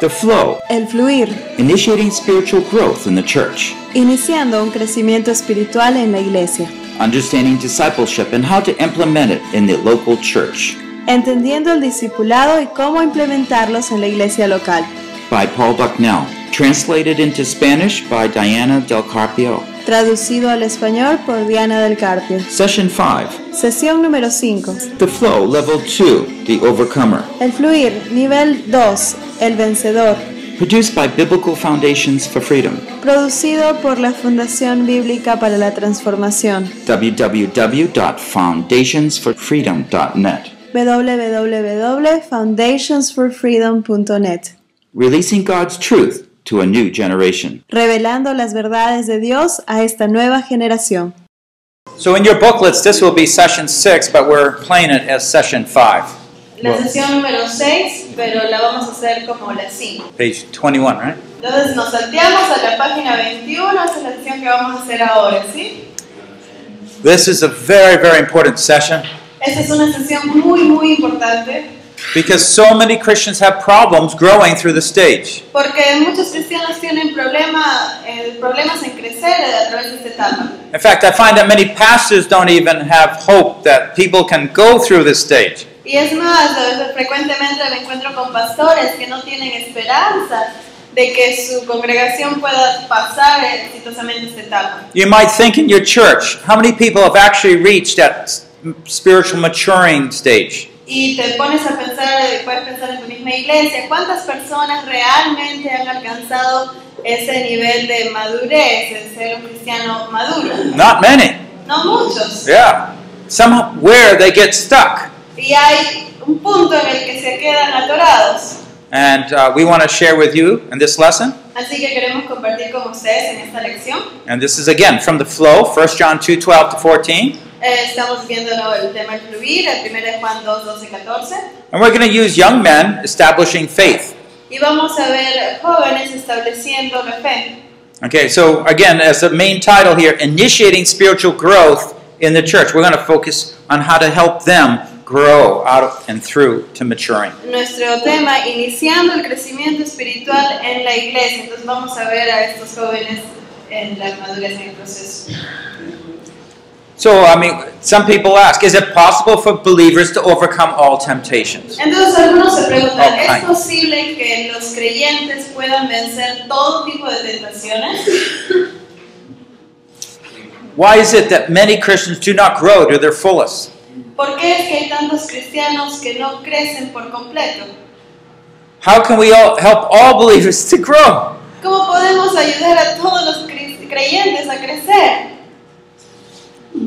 The flow, El fluir, initiating spiritual growth in the church, iniciando un crecimiento espiritual en la iglesia, understanding discipleship and how to implement it in the local church. entendiendo el discipulado y cómo implementarlos en la iglesia local. By Paul Bucknell, translated into Spanish by Diana Del Carpio. Traducido al español por Diana del Carpio. Session 5. Sesión número 5. The flow, level 2, the overcomer. El fluir, nivel 2, el vencedor. Produced by Biblical Foundations for Freedom. Producido por la Fundación Bíblica para la Transformación. www.foundationsforfreedom.net. www.foundationsforfreedom.net. Releasing God's truth to a new generation. Revelando las verdades de Dios a esta nueva generación. So in your booklets, this will be session six, but we're playing it as session five. La sesión número 6, pero la vamos a hacer como la 5. Page 21, right? Entonces nos salteamos a la página 21, esa es la sesión que vamos a hacer ahora, ¿sí? This is a very, very important session Esta es una sesión muy, muy importante because so many Christians have problems growing through the stage. porque muchos cristianos tienen problema, eh, problemas en crecer a través de esta etapa. In fact, I find that many pastors don't even have hope that people can go through this stage. Y es más, a veces frecuentemente me encuentro con pastores que no tienen esperanza de que su congregación pueda pasar exitosamente esta etapa. You might think in your church, how many people have actually reached that spiritual maturing stage? Y te pones a pensar, eh, puedes pensar en tu misma iglesia, ¿cuántas personas realmente han alcanzado ese nivel de madurez, de ser un cristiano maduro? Not many. No muchos. Yeah. Somewhere they get stuck. Y hay un punto en el que se quedan atorados. And uh, we want to share with you in this lesson. Así que queremos compartir con ustedes en esta lección. And this is again from the flow, 1 John 2 12 to 14. Eh, estamos viendo el tema del fluir, el 1 de Juan 2, 12, 14. And we're going to use young men establishing faith. Y vamos a ver jóvenes estableciendo la fe. Okay, so again, as the main title here, initiating spiritual growth in the church. We're going to focus on how to help them grow out of, and through to maturing. Nuestro tema, iniciando el crecimiento espiritual en la iglesia. Entonces vamos a ver a estos jóvenes en la madurez en el proceso. So, I mean, some people ask, is it possible for believers to overcome all temptations? Entonces algunos se preguntan, Ok. ¿es posible que los creyentes puedan vencer todo tipo de tentaciones? Why is it that many Christians do not grow to their fullest? ¿Por qué es que hay tantos cristianos que no crecen por completo? How can we all help all believers to grow? ¿Cómo podemos ayudar a todos los creyentes a crecer?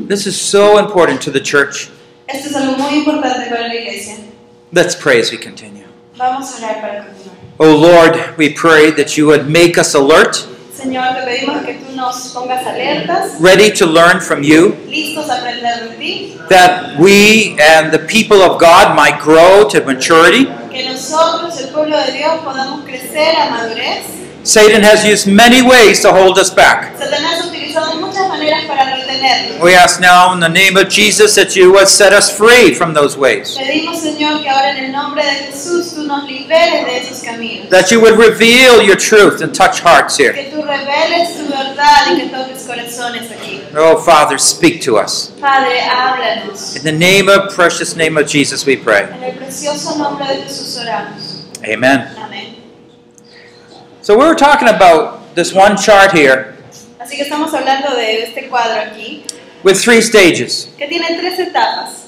This is so important to the church. Esto es algo muy importante para la iglesia. Let's pray as we continue. Vamos a orar para continuar. Oh Lord, we pray that you would make us alert, Señor, te pedimos que tú nos pongas alertas, ready to learn from you, listos a aprender de ti, that we and the people of God might grow to maturity. que nosotros, el pueblo de Dios, podamos crecer a madurez. Satan has used many ways to hold us back. Satanás ha utilizado muchas maneras para retenernos. We ask now in the name of Jesus that you would set us free from those ways, Pedimos, Señor, que ahora en el nombre de Jesús nos liberes de esos caminos. that you would reveal your truth and touch hearts here. Que tú reveles tu verdad y que toques corazones aquí. Oh Father, speak to us. Padre, háblanos. In the name of precious name of Jesus we pray. En el precioso nombre de Jesús oramos. Amen. Amén. So we were talking about this one chart here Así que estamos hablando de este cuadro aquí, with three stages. que tiene tres etapas.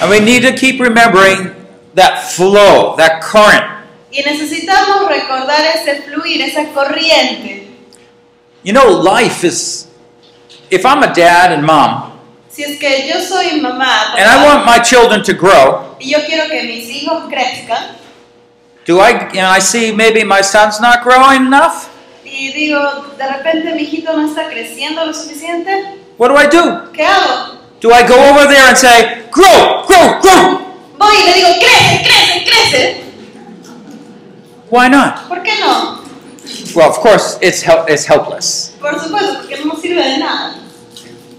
And we need to keep remembering that flow, that current. Y necesitamos recordar ese fluir, esa corriente. You know, life is if I'm a dad and mom Si es que yo soy mamá and I want my children to grow, y yo quiero que mis hijos crezcan, do I you know I see maybe my son's not growing enough? y digo, de repente mi hijito no está creciendo lo suficiente, What do I do? ¿qué hago? Do I go over there and say, "Grow, grow, grow"? Voy y le digo, crece, crece, crece. Why not? ¿Por qué no? Well, of course, it's hel- it's helpless. Por supuesto, porque no sirve de nada.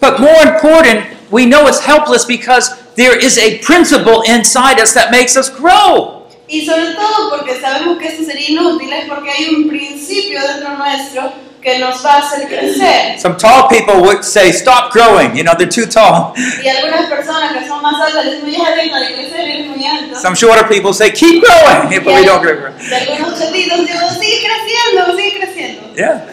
But more important, we know it's helpless because there is a principle inside us that makes us grow. Y sobre todo porque sabemos que esto sería inútil, es porque hay un principio dentro nuestro que nos va a hacer crecer. Some tall people would say, Stop growing. You know, they're too tall. Y algunas personas que son más altas dicen, ya deja de crecer, eres muy alto. Some shorter people say, Keep growing. But we don't grow. Y algunos chatitos digo, sigue creciendo, sigue creciendo. Yeah.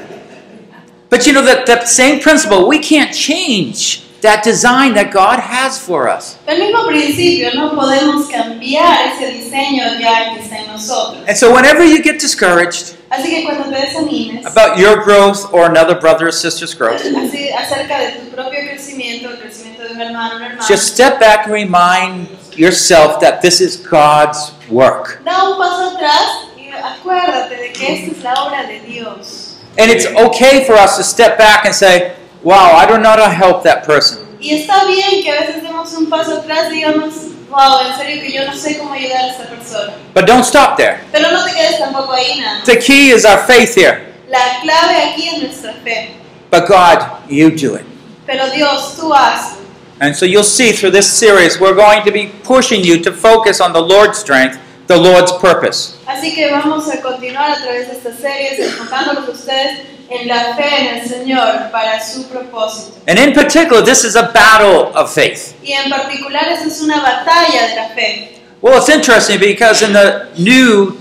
But you know, that, that same principle, we can't change that design that God has for us. El mismo principio, no podemos cambiar ese diseño ya que está en nosotros. And so, whenever you get discouraged Así que cuando te desanimes, about your growth or another brother or sister's growth, así, acerca de tu propio crecimiento, el crecimiento de un hermano, una hermana, just step back and remind yourself that this is God's work. da un paso atrás y acuérdate de que esta es la obra de Dios. And it's okay for us to step back and say, Wow, I don't know how to help that person. Y está bien que a veces demos un paso atrás digamos, wow, en serio que yo no sé cómo ayudar a esta persona. But don't stop there. Pero no te quedes tampoco ahí nada. The key is our faith here. La clave aquí es nuestra fe. But God, you do it. Pero Dios, tú hazlo. And so you'll see through this series, we're going to be pushing you to focus on the Lord's strength, the Lord's purpose. Así que vamos a continuar a través de estas series enfocándolos ustedes en la fe en el Señor para su propósito. And in particular, this is a battle of faith. Y en particular esta es una batalla de la fe. Well, it's interesting because in the new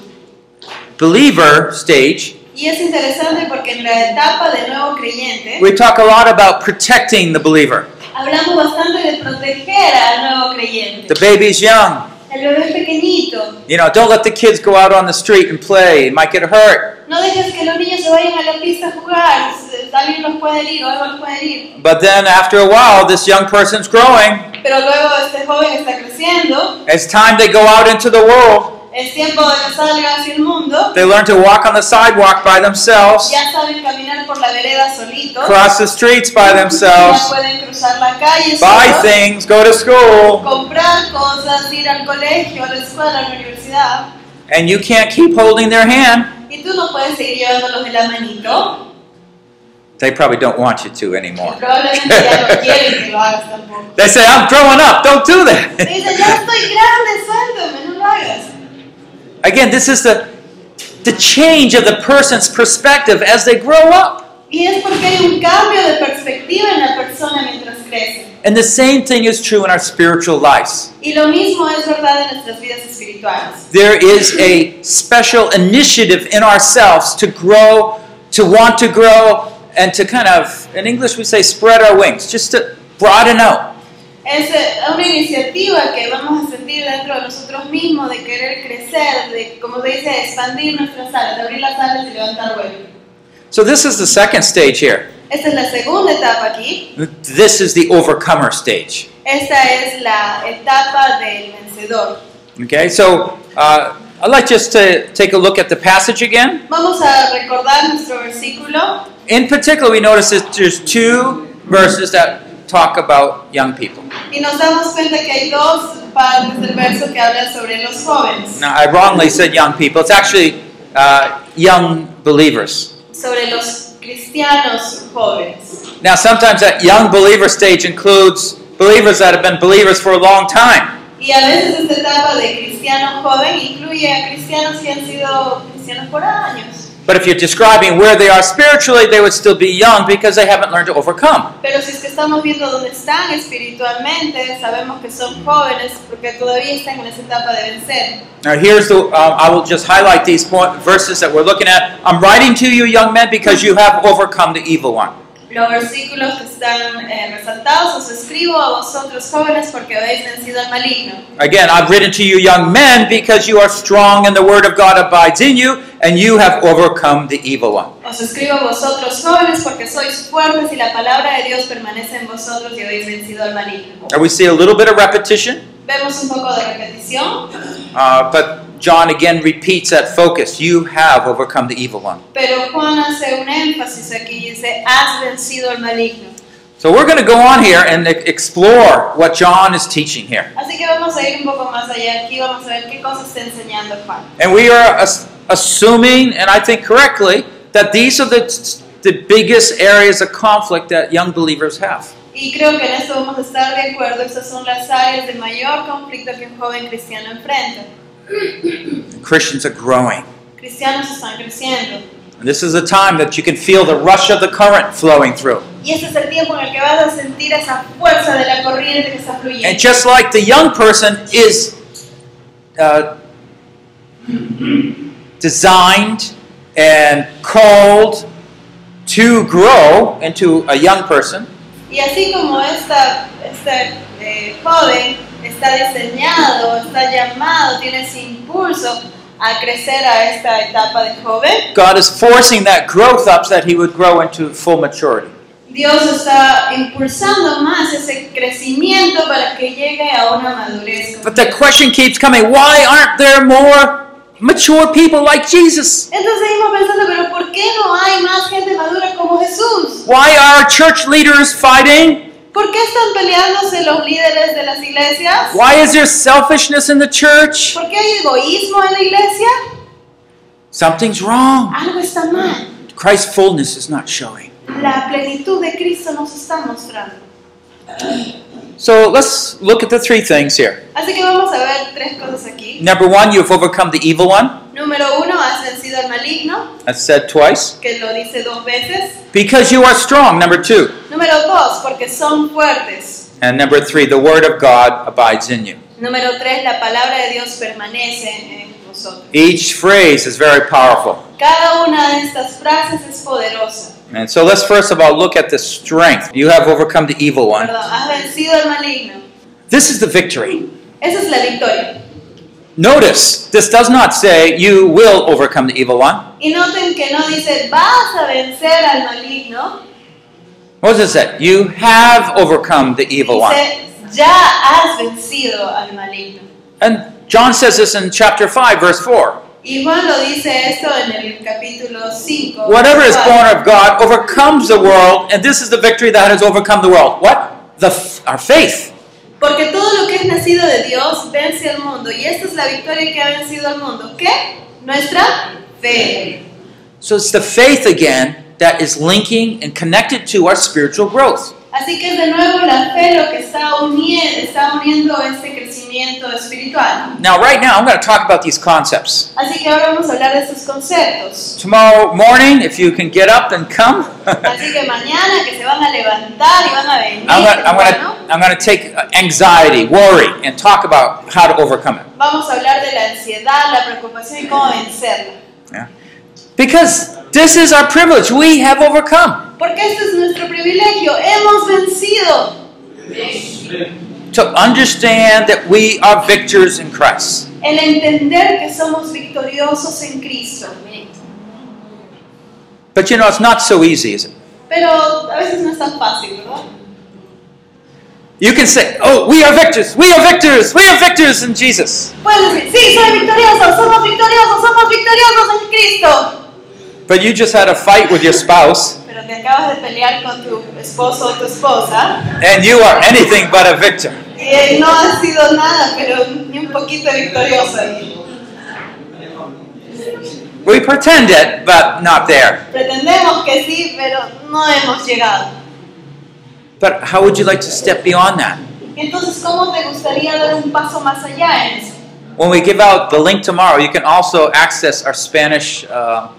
believer stage, Y es interesante porque en la etapa de nuevo creyente we talk a lot about protecting the believer. hablamos bastante de proteger al nuevo creyente. The baby's young. El bebé pequeñito. You know, don't let the kids go out on the street and play. It might get hurt. No dejes que los niños se vayan a la pista a jugar. Alguien los puede herir o algo los puede herir. But then after a while, this young person's growing. Pero luego este joven está creciendo. It's time they go out into the world. Es tiempo de que salga hacia el mundo. They learn to walk on the sidewalk by themselves, Ya saben caminar por la vereda solitos. cross the streets by Ya themselves, pueden cruzar la calle buy solos, things, go to school. comprar cosas, ir al colegio, a la escuela, a la universidad. And you can't keep holding their hand. Y tú no puedes seguir llevándolos de la manito. They probably don't want you to anymore. probablemente ya no quieren que lo hagas tampoco. They say, I'm growing up, don't do that. Again, this is the, the change of the person's perspective as they grow up. Y es porque hay un cambio de perspectiva en la persona mientras crece. And the same thing is true in our spiritual lives. Y lo mismo es verdad en nuestras vidas espirituales. There is a special initiative in ourselves to grow, to want to grow, and to kind of, in English we say, spread our wings, just to broaden out. Es eh, una iniciativa que vamos a sentir dentro de nosotros mismos de querer crecer, de, como se dice, expandir nuestras alas, de abrir las alas y levantar vuelo. So, this is the second stage here. Esta es la segunda etapa aquí. This is the overcomer stage. Esta es la etapa del vencedor. Okay, so uh, I'd like just to take a look at the passage again. Vamos a recordar nuestro versículo. In particular, we notice that there's two verses that talk about young people. Y nos damos cuenta que hay dos partes del verso que hablan sobre los jóvenes, Now, I wrongly said young people. It's actually uh, young believers. sobre los cristianos jóvenes. Now, sometimes that young believer stage includes believers that have been believers for a long time. Y a veces esta etapa de cristiano joven incluye a cristianos que han sido cristianos por años. But if you're describing where they are spiritually, they would still be young because they haven't learned to overcome. Pero si es que estamos viendo dónde están espiritualmente, sabemos que son jóvenes porque todavía están en esa etapa de vencer. Now, here's the, um, I will just highlight these point, verses that we're looking at. I'm writing to you, young men, because you have overcome the evil one. Los versículos que están eh, resaltados os escribo a vosotros jóvenes porque habéis vencido al maligno. Again, I've written to you, young men, because you are strong and the word of God abides in you, and you have overcome the evil one. Os escribo a vosotros jóvenes porque sois fuertes y la palabra de Dios permanece en vosotros y habéis vencido al maligno. Now, we see a little bit of repetition, Vemos un poco de repetición, uh, but John again repeats that focus. You have overcome the evil one. pero Juan hace un énfasis aquí y dice, has vencido al maligno. So we're going to go on here and explore what John is teaching here. Así que vamos a ir un poco más allá aquí, vamos a ver qué cosas está enseñando Juan. And we are as- assuming, and I think correctly, that these are the, the biggest areas of conflict that young believers have. Y creo que en esto vamos a estar de acuerdo, estas son las áreas de mayor conflicto que un joven cristiano enfrenta. Christians are growing. Cristianos están creciendo. And this is a time that you can feel the rush of the current flowing through. Y ese es el tiempo en el que vas a sentir esa fuerza de la corriente que está And just like the young person is uh, designed and called to grow into a young person, Y así como esta, este eh, joven está diseñado, está llamado, tiene ese impulso a crecer a esta etapa de joven, God is forcing that growth up so that he would grow into full maturity. Dios está impulsando más ese crecimiento para que llegue a una madurez. But the question keeps coming why aren't there more mature people like Jesus? Entonces seguimos pensando, pero ¿por qué no hay más gente madura como Jesús? Why are church leaders fighting? ¿Por qué están peleándose los líderes de las iglesias? Why is there selfishness in the church? ¿Por qué hay egoísmo en la iglesia? Something's wrong. Algo está mal. Christ's fullness is not showing. La plenitud de Cristo está mostrando. So let's look at the three things here. Así que vamos a ver tres cosas aquí. Number one, you've overcome the evil one. Número uno, has vencido al maligno, That's said twice. que lo dice dos veces. Because you are strong. Number two. Número dos, porque son fuertes. And number three, the word of God abides in you. Número tres, la palabra de Dios permanece en vosotros. Each phrase is very powerful. Cada una de estas frases es poderosa. And so let's first of all look at the strength. You have overcome the evil one. Perdón, has vencido al maligno. This is the victory. Esa es la victoria. Notice, this does not say you will overcome the evil one. Y noten que no dice vas a vencer al maligno, What does it say? You have overcome the evil one. ya has vencido al maligno. And John says this in chapter 5, verse 4. Y Juan lo dice esto en el capítulo 5. Whatever is born of God overcomes the world, and this is the victory that has overcome the world. What? The our faith. Porque todo lo que es nacido de Dios vence al mundo. Y esta es la victoria que ha vencido al mundo. ¿Qué? Nuestra fe. So it's the faith again that is linking and connected to our spiritual growth. Así que es de nuevo la fe lo que está uniendo, está uniendo este crecimiento espiritual. Now, right now, I'm going to talk about these concepts. Así que ahora vamos a hablar de estos conceptos. Tomorrow morning, if you can get up and come, Así que mañana que se van a levantar y van a venir, I'm going I'm temprano, to I'm going to take uh, anxiety, worry, and talk about how to overcome it. vamos a hablar de la ansiedad, la preocupación y cómo vencerla. Because this is our privilege. We have overcome. Porque este es nuestro privilegio, hemos vencido. To understand that we are victors in Christ. El entender que somos victoriosos en Cristo. But you know, it's not so easy, is it? Pero a veces no es tan fácil, ¿verdad? You can say, oh, we are victors, we are victors, we are victors in Jesus. Puedes decir, sí, soy victorioso, somos victoriosos, somos victoriosos en Cristo. But you just had a fight with your spouse, te acabas de pelear con tu esposo o tu esposa and you are anything but a victor. y él no ha sido nada, pero ni un poquito victorioso. We pretend it, but not there. Pretendemos que sí, pero no hemos llegado. But how would you like to step beyond that? Entonces, ¿cómo te gustaría dar un paso más allá en eso? When we give out the link tomorrow, you can also access our Spanish uh,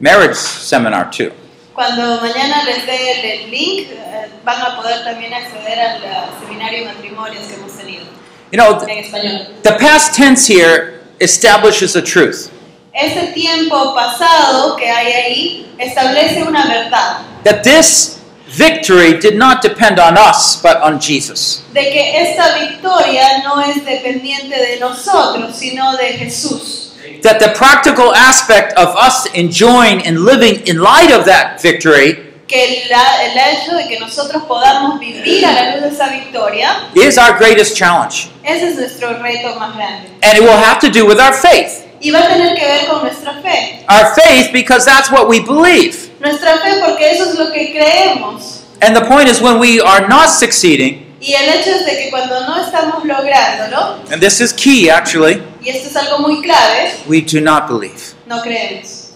marriage seminar too. Cuando mañana les dé el, link, eh, van a poder también acceder al seminario de matrimonios que hemos tenido You know, en español. the past tense here establishes a truth Ese tiempo pasado que hay ahí establece una verdad, that this victory did not depend on us, but on Jesus. de que esta victoria no es dependiente de nosotros, sino de Jesús. That the practical aspect of us enjoying and living in light of that victory Que la- el hecho de que nosotros podamos vivir a la luz de esa victoria, is our greatest challenge. ese es nuestro reto más grande. And it will have to do with our faith. Y va a tener que ver con nuestra fe. Our faith, because that's what we believe. Nuestra fe porque eso es lo que creemos. And the point is, when we are not succeeding, Y el hecho es de que cuando no estamos lográndolo, and this is key actually, y esto es algo muy clave, we do not believe. no creemos.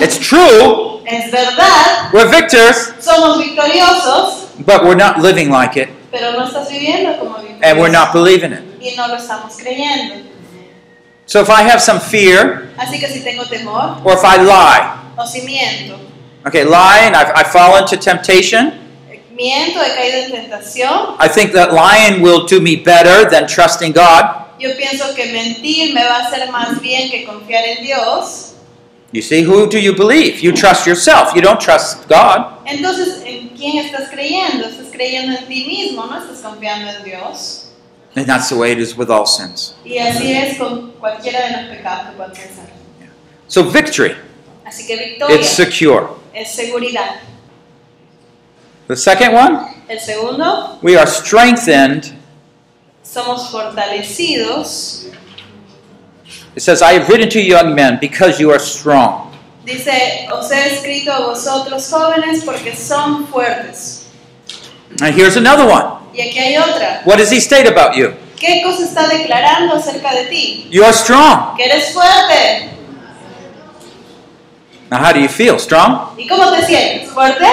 It's true, Es verdad, we're victors, somos victoriosos, but we're not living like it, pero no estás viviendo como and we're not victorioso. believing it. Y no lo estamos creyendo. So if I have some fear, Así que si tengo temor or if I lie, o si miento, okay, lie and I, I fall into temptation, he caído en tentación, I think that lying will do me better than trusting God. yo pienso que mentir me va a hacer más bien que confiar en Dios. You see, who do you believe? You trust yourself. You don't trust God. Entonces, ¿en quién estás creyendo? Estás creyendo en ti mismo, no estás confiando en Dios. And that's the way it is with all sins. Y así es con cualquiera de los pecados que puedas pensar. So victory, Así que victoria it's secure. es seguridad. The second one, El segundo, we are strengthened. somos fortalecidos. It says, I have written to you young men because you are strong. Dice, os he escrito a vosotros jóvenes porque son fuertes. And here's another one. Y aquí hay otra. What does he state about you? ¿Qué cosa está declarando acerca de ti? You are strong. Que eres fuerte. Now, how do you feel? Strong? ¿Y cómo te sientes? ¿Fuerte?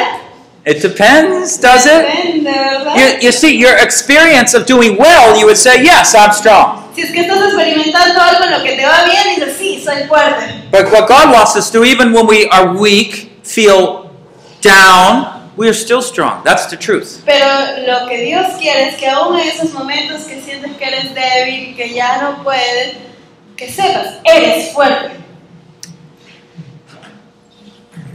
It depends, does it? You, you see, your experience of doing well, you would say, Yes, I'm strong. Si es que estás experimentando algo en lo que te va bien, dices, sí, soy fuerte. But what God wants us to do, even when we are weak, feel down, we are still strong. That's the truth. Pero lo que Dios quiere es que aún en esos momentos que sientes que eres débil, que ya no puedes, que sepas, eres fuerte.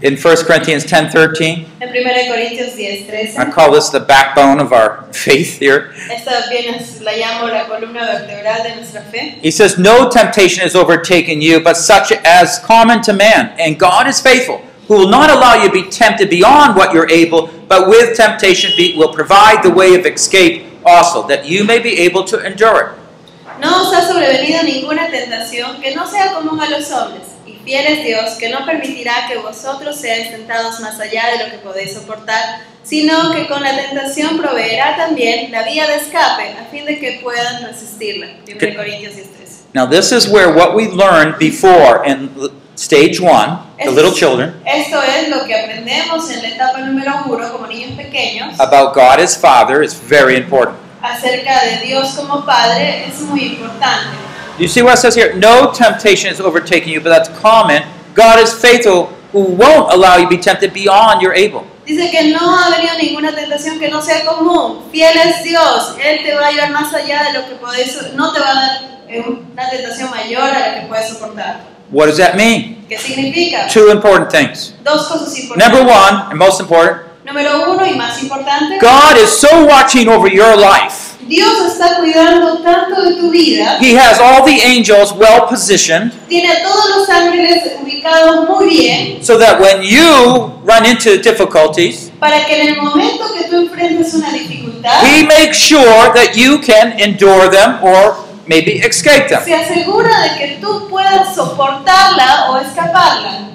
In 1 Corinthians 10 13, En 1 Corintios 10, 13, I call this the backbone of our faith here. esta bien es- la llamo la columna vertebral de nuestra fe. He says, No temptation has overtaken you, but such as common to man. And God is faithful, who will not allow you to be tempted beyond what you're able, but with temptation be, will provide the way of escape also, that you may be able to endure it. No os ha sobrevenido ninguna tentación que no sea común a los hombres, fiel es Dios que no permitirá que vosotros seáis tentados más allá de lo que podéis soportar, sino que con la tentación proveerá también la vía de escape a fin de que puedan resistirla. 1 Okay. Corintios 10, 13. Now, this is where what we learned before in stage one, the Es- little children, Esto es lo que aprendemos en la etapa número uno como niños pequeños about God as Father is very important. acerca de Dios como Padre es muy importante. You see what it says here? No temptation is overtaking you, but that's common. God is faithful, who won't allow you to be tempted beyond your able. Dice que no ha venido ninguna tentación que no sea común. Fiel es Dios. Él te va a llevar más allá de lo que podés, no te va a dar eh, una tentación mayor a la que puedes soportar. What does that mean? ¿Qué significa? Two important things. Dos cosas importantes. Number one, and most important, Número uno y más importante. God is so watching over your life. Dios está cuidando tanto de tu vida. He has all the angels well positioned Tiene a todos los ángeles ubicados muy bien so that when you run into difficulties, para que en el momento que tú enfrentes una dificultad, He makes sure that you can endure them or maybe escape them. se asegura de que tú puedas soportarla o escaparla.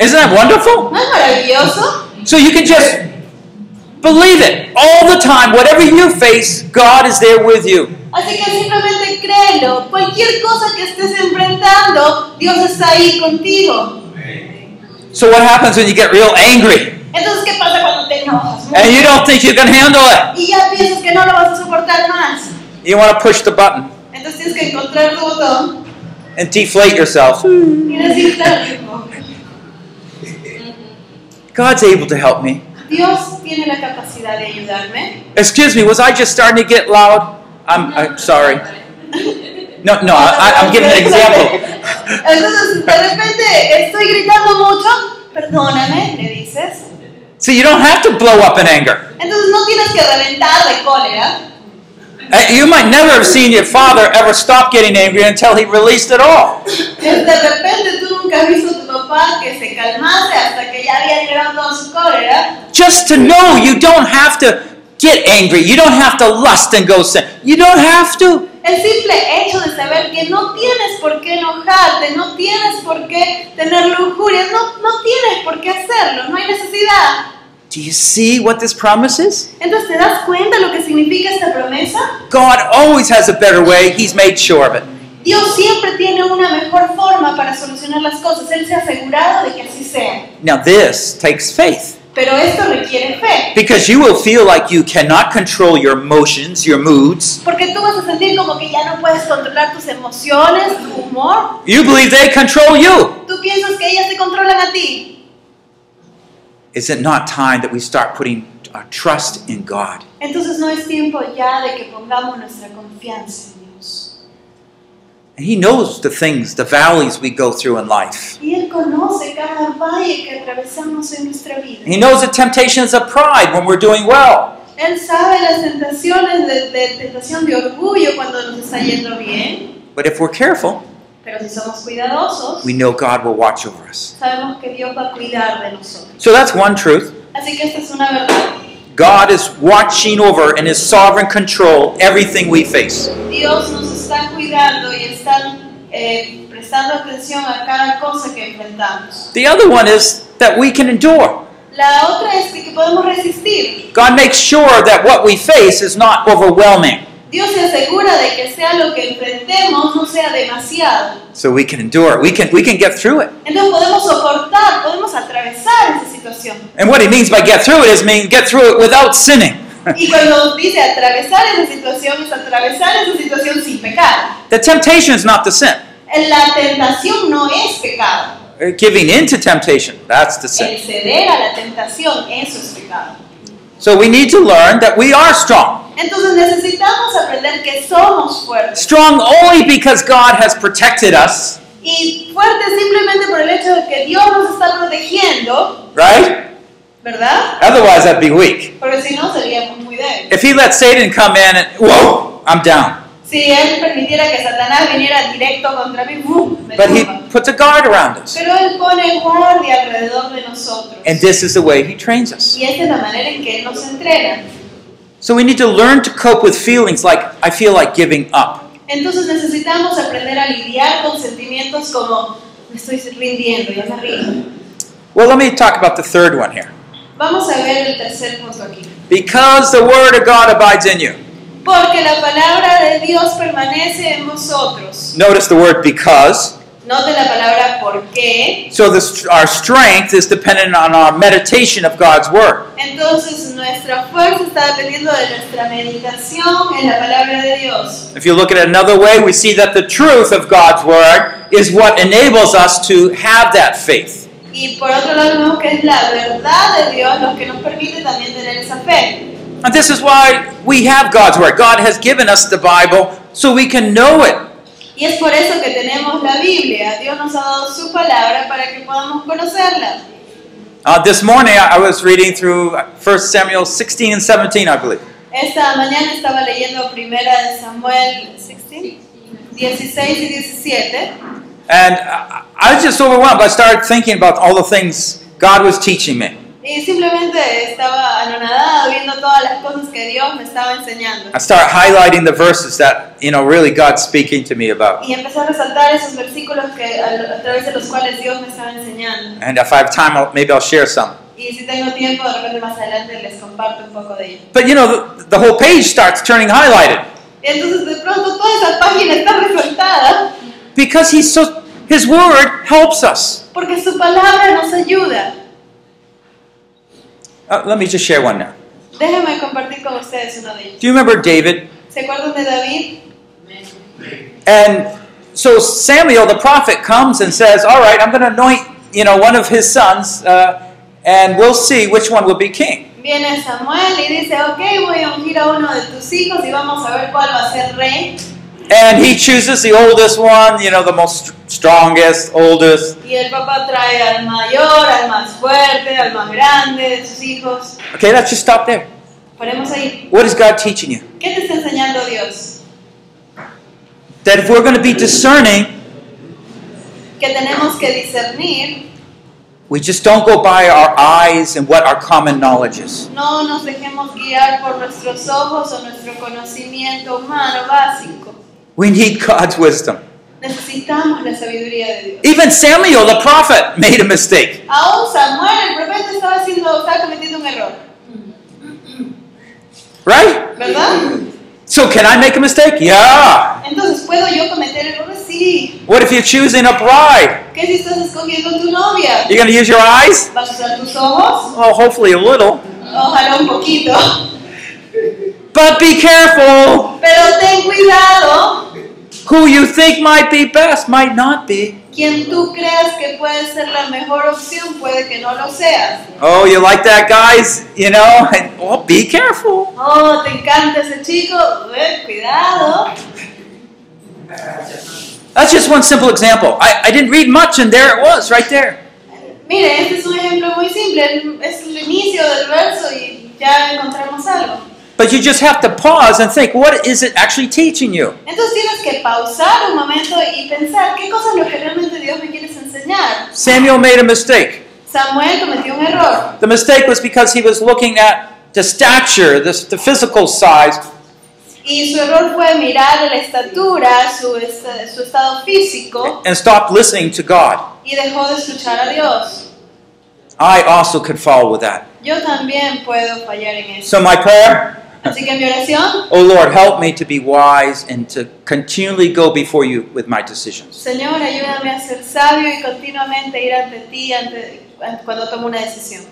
Isn't that wonderful? ¿No es maravilloso? So you can just believe it all the time. Whatever you face, God is there with you. Así que simplemente créelo. Cualquier cosa que estés enfrentando, Dios está ahí contigo. So what happens when you get real angry Entonces, ¿qué pasa cuando te enojas? and you don't think you can handle it? Y ya piensas que no lo vas a soportar más. You want to push the button Entonces tienes que encontrar tu botón and deflate yourself. God's able to help me. Dios tiene la capacidad de ayudarme. Excuse me, was I just starting to get loud? I'm, I'm sorry. No, no, I, I'm giving an example. Entonces, de repente, estoy gritando mucho. Perdóname, le dices. See, you don't have to blow up in anger. Entonces, no tienes que reventar de cólera. Uh, You might never have seen your father ever stop getting angry until he released it all. De repente, tú nunca has visto a tu papá que se calmase hasta que ya había liberado toda su cólera. Just to know you don't have to get angry. You don't have to lust and go sin. You don't have to. El simple hecho de saber que no tienes por qué enojarte, no tienes por qué tener lujuria, no, no tienes por qué hacerlo, no hay necesidad. Do you see what this promise is? Entonces, ¿te das cuenta lo que significa esta promesa? God always has a better way. He's made sure of it. Dios siempre tiene una mejor forma para solucionar las cosas. Él se ha asegurado de que así sea. Now, this takes faith. Pero esto requiere fe. Because you will feel like you cannot control your emotions, your moods. Porque tú vas a sentir como que ya no puedes controlar tus emociones, tu humor. You believe they control you. Tú piensas que ellas te controlan a ti. Is it not time that we start putting our trust in God? Entonces no es tiempo ya de que pongamos nuestra confianza en Dios. And He knows the things, the valleys we go through in life. Y Él conoce cada valle que atravesamos en nuestra vida. He knows the temptations of pride when we're doing well. Él sabe las tentaciones de, de tentación de orgullo cuando nos está yendo bien. But if we're careful, Pero si somos cuidadosos, we know God will watch over us. sabemos que Dios va a cuidar de nosotros. So that's one truth. Así que esta es una verdad. God is watching over in His sovereign control everything we face. Dios nos está cuidando y está eh, prestando atención a cada cosa que enfrentamos. The other one is that we can endure. La otra es que podemos resistir. God makes sure that what we face is not overwhelming. Dios se asegura de que sea lo que enfrentemos no sea demasiado. So we can endure. We can we can get through it. Entonces podemos soportar, podemos atravesar esa situación. And what he means by get through it is mean get through it without sinning. Y cuando dice atravesar esa situación, es atravesar esa situación sin pecado. the temptation is not the sin. La tentación no es pecado. Uh, Giving in to temptation, that's the El sin. ceder a la tentación, eso es pecado. So we need to learn that we are strong. Entonces necesitamos aprender que somos fuertes. Strong only because God has protected us, Y fuertes simplemente por el hecho de que Dios nos está protegiendo, right? ¿Verdad? Otherwise I'd be weak. Porque si no seríamos muy débiles. If he let Satan come in and whoa, I'm down. Si Él permitiera que Satanás viniera directo contra mí, ¡bum! me But he tumba. puts a guard around us. Pero Él pone guardia alrededor de nosotros. And this is the way he trains us. Y esta es la manera en que Él nos entrena. So we need to learn to cope with feelings like I feel like giving up. Entonces necesitamos aprender a lidiar con sentimientos como me estoy rindiendo, ya me rindo. Well, let me talk about the third one here. Vamos a ver el tercer punto aquí. Because the word of God abides in you. Porque la palabra de Dios permanece en vosotros. Notice the word because. Note la palabra por qué. So this, our strength is dependent on our meditation of God's word. Entonces nuestra fuerza está dependiendo de nuestra meditación en la palabra de Dios. If you look at it another way, we see that the truth of God's word is what enables us to have that faith. Y por otro lado vemos que es la verdad de Dios lo que nos permite también tener esa fe. And this is why we have God's word. God has given us the Bible so we can know it. Y es por eso que tenemos la Biblia. Dios nos ha dado su palabra para que podamos conocerla. Uh, this morning I was reading through 1 Samuel 16 and 17, I believe. Esta mañana estaba leyendo primera de Samuel 16, 16 y 17. And I was just overwhelmed. I started thinking about all the things God was teaching me. Y simplemente estaba anonadada viendo todas las cosas que Dios me estaba enseñando. I started highlighting the verses that, you know, really God's speaking to me about. Y empecé a resaltar esos versículos que, a, a través de los cuales Dios me estaba enseñando. And if I have time, I'll, maybe I'll share some. Y si tengo tiempo, de repente más adelante les comparto un poco de ello. But, you know, the, the whole page starts turning highlighted Y entonces de pronto toda esa página está resaltada because he's so, his word helps us. porque su palabra nos ayuda. Uh, let me just share one now. Compartir con ustedes uno de ellos. Do you remember David? ¿Se acuerdan de David? And so Samuel, the prophet, comes and says, All right, I'm going to anoint, you know, one of his sons, uh, and we'll see which one will be king. Viene Samuel y dice, ok, voy a ungir a uno de tus hijos y vamos a ver cuál va a ser rey. And he chooses the oldest one, you know, the most strongest, oldest. Y el papá trae al mayor, al más fuerte, al más grande de sus hijos. Okay, let's just stop there. Paremos ahí. What is God teaching you? ¿Qué te está enseñando Dios? That if we're going to be discerning, Que tenemos que discernir, we just don't go by our eyes and what our common knowledge is. no nos dejemos guiar por nuestros ojos o nuestro conocimiento humano básico. We need God's wisdom. Necesitamos la sabiduría de Dios. Even Samuel, the prophet, made a mistake. Aún Samuel, el profeta, estaba, haciendo, estaba cometiendo un error, Right? ¿verdad? So, can I make a mistake? Yeah. Entonces, ¿puedo yo cometer errores? Sí, sí. What if you're choosing a bride? ¿Qué si estás escogiendo tu novia? You're going to use your eyes? ¿Vas a usar tus ojos? Well, hopefully a little. Ojalá un poquito. But be careful. Pero ten cuidado. Who you think might be best might not be. Quien tú creas que puede ser la mejor opción puede que no lo seas. Oh, you like that, guys? You know? And, oh, be careful. Oh, te encanta ese chico. Eh, cuidado. That's just one simple example. I, I didn't read much, and there it was, right there. Mire, este es un ejemplo muy simple. Es el inicio del verso y ya encontramos algo. But you just have to pause and think, what is it actually teaching you? Entonces tienes que pausar un momento y pensar qué cosa es lo que realmente Dios me quieres enseñar. Samuel made a mistake. Samuel cometió un error. The mistake was because he was looking at the stature, the, the physical size, Y su error fue mirar la estatura, su, su estado físico and stopped listening to God. y dejó de escuchar a Dios. I also could fall with that. Yo también puedo fallar en eso. So, my prayer, Así que mi oración, oh Lord, help me to be wise and to continually go before you with my decisions. Señor, ayúdame a ser sabio y continuamente ir ante ti ante, cuando tomo una decisión.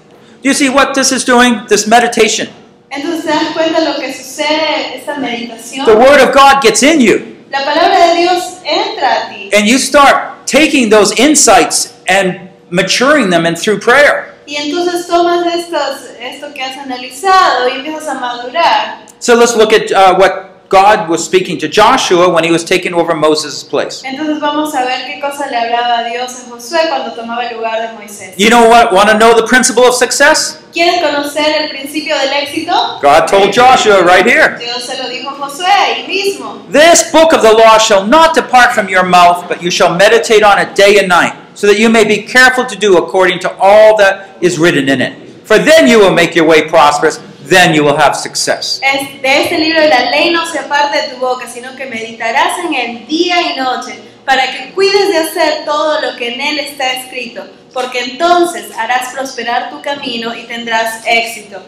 Do you see what this is doing? This meditation. Entonces te das cuenta lo que sucede, esta meditación. The Word of God gets in you, La palabra de Dios entra a ti and you start taking those insights and maturing them and through prayer. Y entonces tomas estos, esto que has analizado y empiezas a madurar. So let's look at uh, what God was speaking to Joshua when he was taking over Moses' place. Entonces vamos a ver qué cosa le hablaba a Dios a Josué cuando tomaba el lugar de Moisés. You know what? Want to know the principle of success? ¿Quieres conocer el principio del éxito? God told Joshua right here. Dios se lo dijo a Josué ahí mismo. This book of the law shall not depart from your mouth, but you shall meditate on it day and night, so that you may be careful to do according to all that is written in it. For then you will make your way prosperous, then you will have success. Es- de este libro de la ley no se aparte tu boca, sino que meditarás en él día y noche, para que cuides de hacer todo lo que en él está escrito, porque entonces harás prosperar tu camino y tendrás éxito.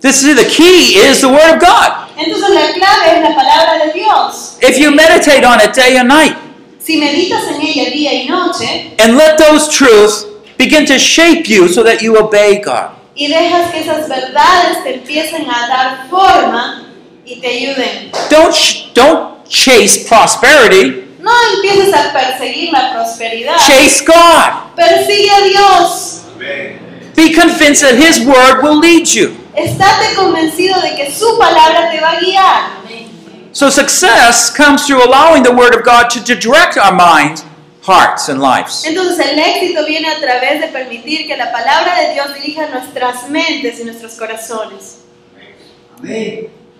This is the key is the word of God. Entonces la clave es la palabra de Dios. If you meditate on it day and night, Si meditas en ella día y noche and let those truths begin to shape you so that you obey God. Y dejas que esas verdades te empiecen a dar forma y te ayuden, Don't don't chase prosperity, no empieces a perseguir la prosperidad, chase God. persigue a Dios. Be convinced that his word will lead you. Estate convencido de que su palabra te va a guiar. So success comes through allowing the word of God to direct our minds, hearts, and lives. Entonces el éxito viene a través de permitir que la palabra de Dios dirija nuestras mentes y nuestros corazones.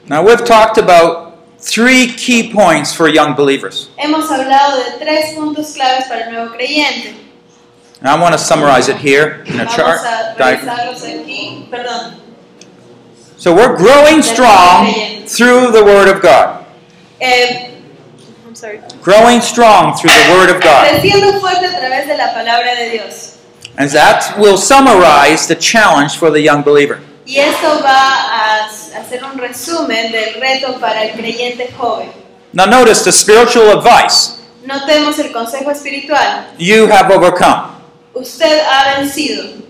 Now we've talked about three key points for young believers. Hemos hablado de tres puntos claves para el nuevo creyente. And I want to summarize it here in a Vamos chart. a aquí. Perdón. So we're growing strong through the word of God. Eh, I'm sorry. Growing strong through the word of God. Creciendo fuerte a través de la palabra de Dios. And that will summarize the challenge for the young believer. Y esto va a hacer un resumen del reto para el creyente joven. Now notice the spiritual advice. Notemos el consejo espiritual. You have overcome. Usted ha vencido.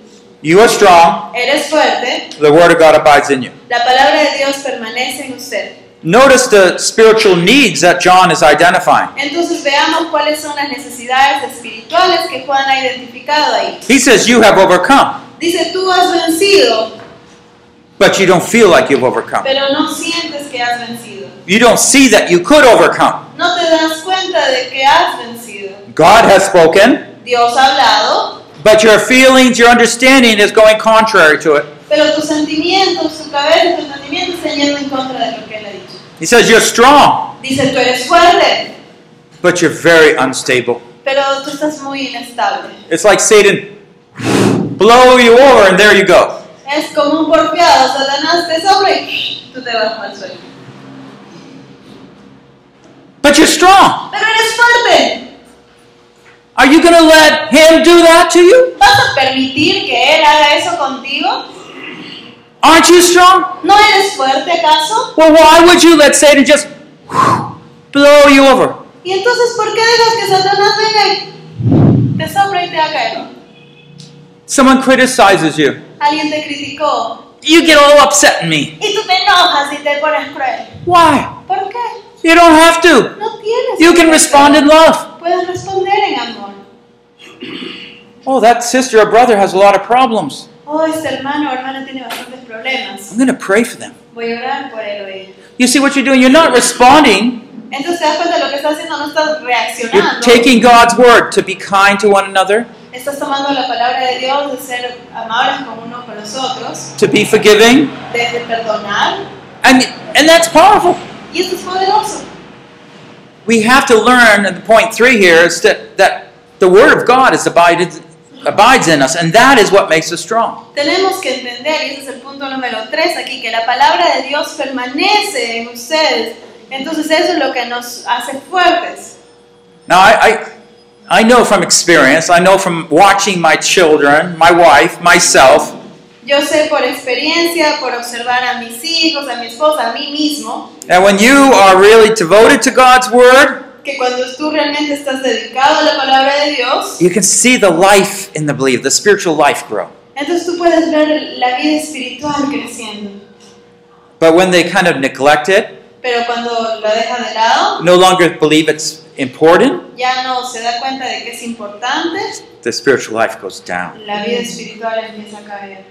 You are strong. Eres fuerte. The word of God abides in you. La palabra de Dios permanece en usted. Notice the spiritual needs that John is identifying. Entonces veamos cuáles son las necesidades espirituales que Juan ha identificado ahí. He says, You have overcome, Dice, tú has vencido, but you don't feel like you've overcome. pero no sientes que has vencido. You don't see that you could overcome. No te das cuenta de que has vencido. God has spoken, Dios ha hablado, but your feelings, your understanding is going contrary to it. pero tus sentimientos, tu cabeza, tu entendimiento están yendo en contra de lo que Él ha dicho. He says, You're strong, Dice, tú eres fuerte, but you're very unstable. pero tú estás muy inestable. It's like Satan blow you over and there you go. Es como un porfiado, Satanás te y tú te vas al suelo. But you're strong. Pero eres fuerte. Are you going to let him do that to you? ¿Vas a permitir que Él haga eso contigo? Aren't you strong? ¿No eres fuerte acaso? Well, why would you let Satan just blow you over? ¿Y entonces por qué dejas que Satanás venga te sopla y te haga caer? Someone criticizes you. Alguien te criticó You get all upset in me. y tú te enojas y te pones cruel. Why? ¿Por qué? You don't have to. No tienes. You can respond in love. Puedes responder en amor. Oh, that sister or brother has a lot of problems. Oh, este hermano o hermana tiene bastantes problemas. I'm going to pray for them. Voy a orar por él. You see what you're doing? You're not responding. Entonces te das cuenta de lo que estás haciendo, no estás You're reaccionando. taking God's word to be kind to one another, Estás tomando la palabra de Dios de ser amables con uno con los otros, to be forgiving, de perdonar. and and that's powerful. Y esto es poderoso. We have to learn. And the point three here is that that the word of God is abided abides in us, and that is what makes us strong. Tenemos que entender, y ese es el punto número 3 aquí, que la palabra de Dios permanece en ustedes. Entonces eso es lo que nos hace fuertes. Now, I, I, I know from experience, I know from watching my children, my wife, myself, Yo sé por experiencia, por observar a mis hijos, a mi esposa, a mí mismo, that when you are really devoted to God's Word, que cuando tú realmente estás dedicado a la palabra de Dios, you can see the life in the belief, the spiritual life grow. entonces tú puedes ver la vida espiritual creciendo. But when they kind of neglect it, Pero cuando la deja de lado, no longer believe it's important, ya no se da cuenta de que es importante, the spiritual life goes down. la vida espiritual empieza a caer.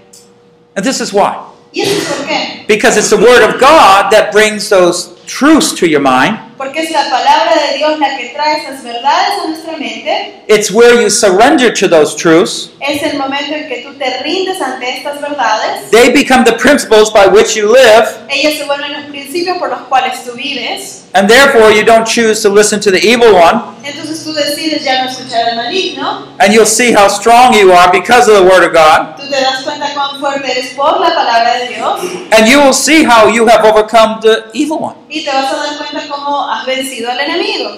And this is why. ¿Y eso es por qué? Because it's the Word of God that brings those truths to your mind. Porque es la palabra de Dios la que trae esas verdades a nuestra mente. It's where you surrender to those truths. Es el momento en que tú te rindes ante estas verdades. They become the principles by which you live, Ellas se vuelven los principios por los cuales tú vives. and therefore you don't choose to listen to the evil one. Entonces tú decides ya no escuchar al maligno. And you'll see how strong you are because of the Word of God. Tú te das cuenta cuán fuerte eres por la palabra de Dios. And you will see how you have overcome the evil one. Y te vas a dar cuenta cómo has vencido al enemigo.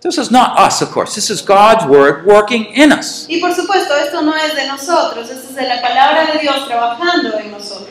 This is not us, of course. This is God's Word working in us. Y por supuesto, esto no es de nosotros. Esto es de la palabra de Dios trabajando en nosotros.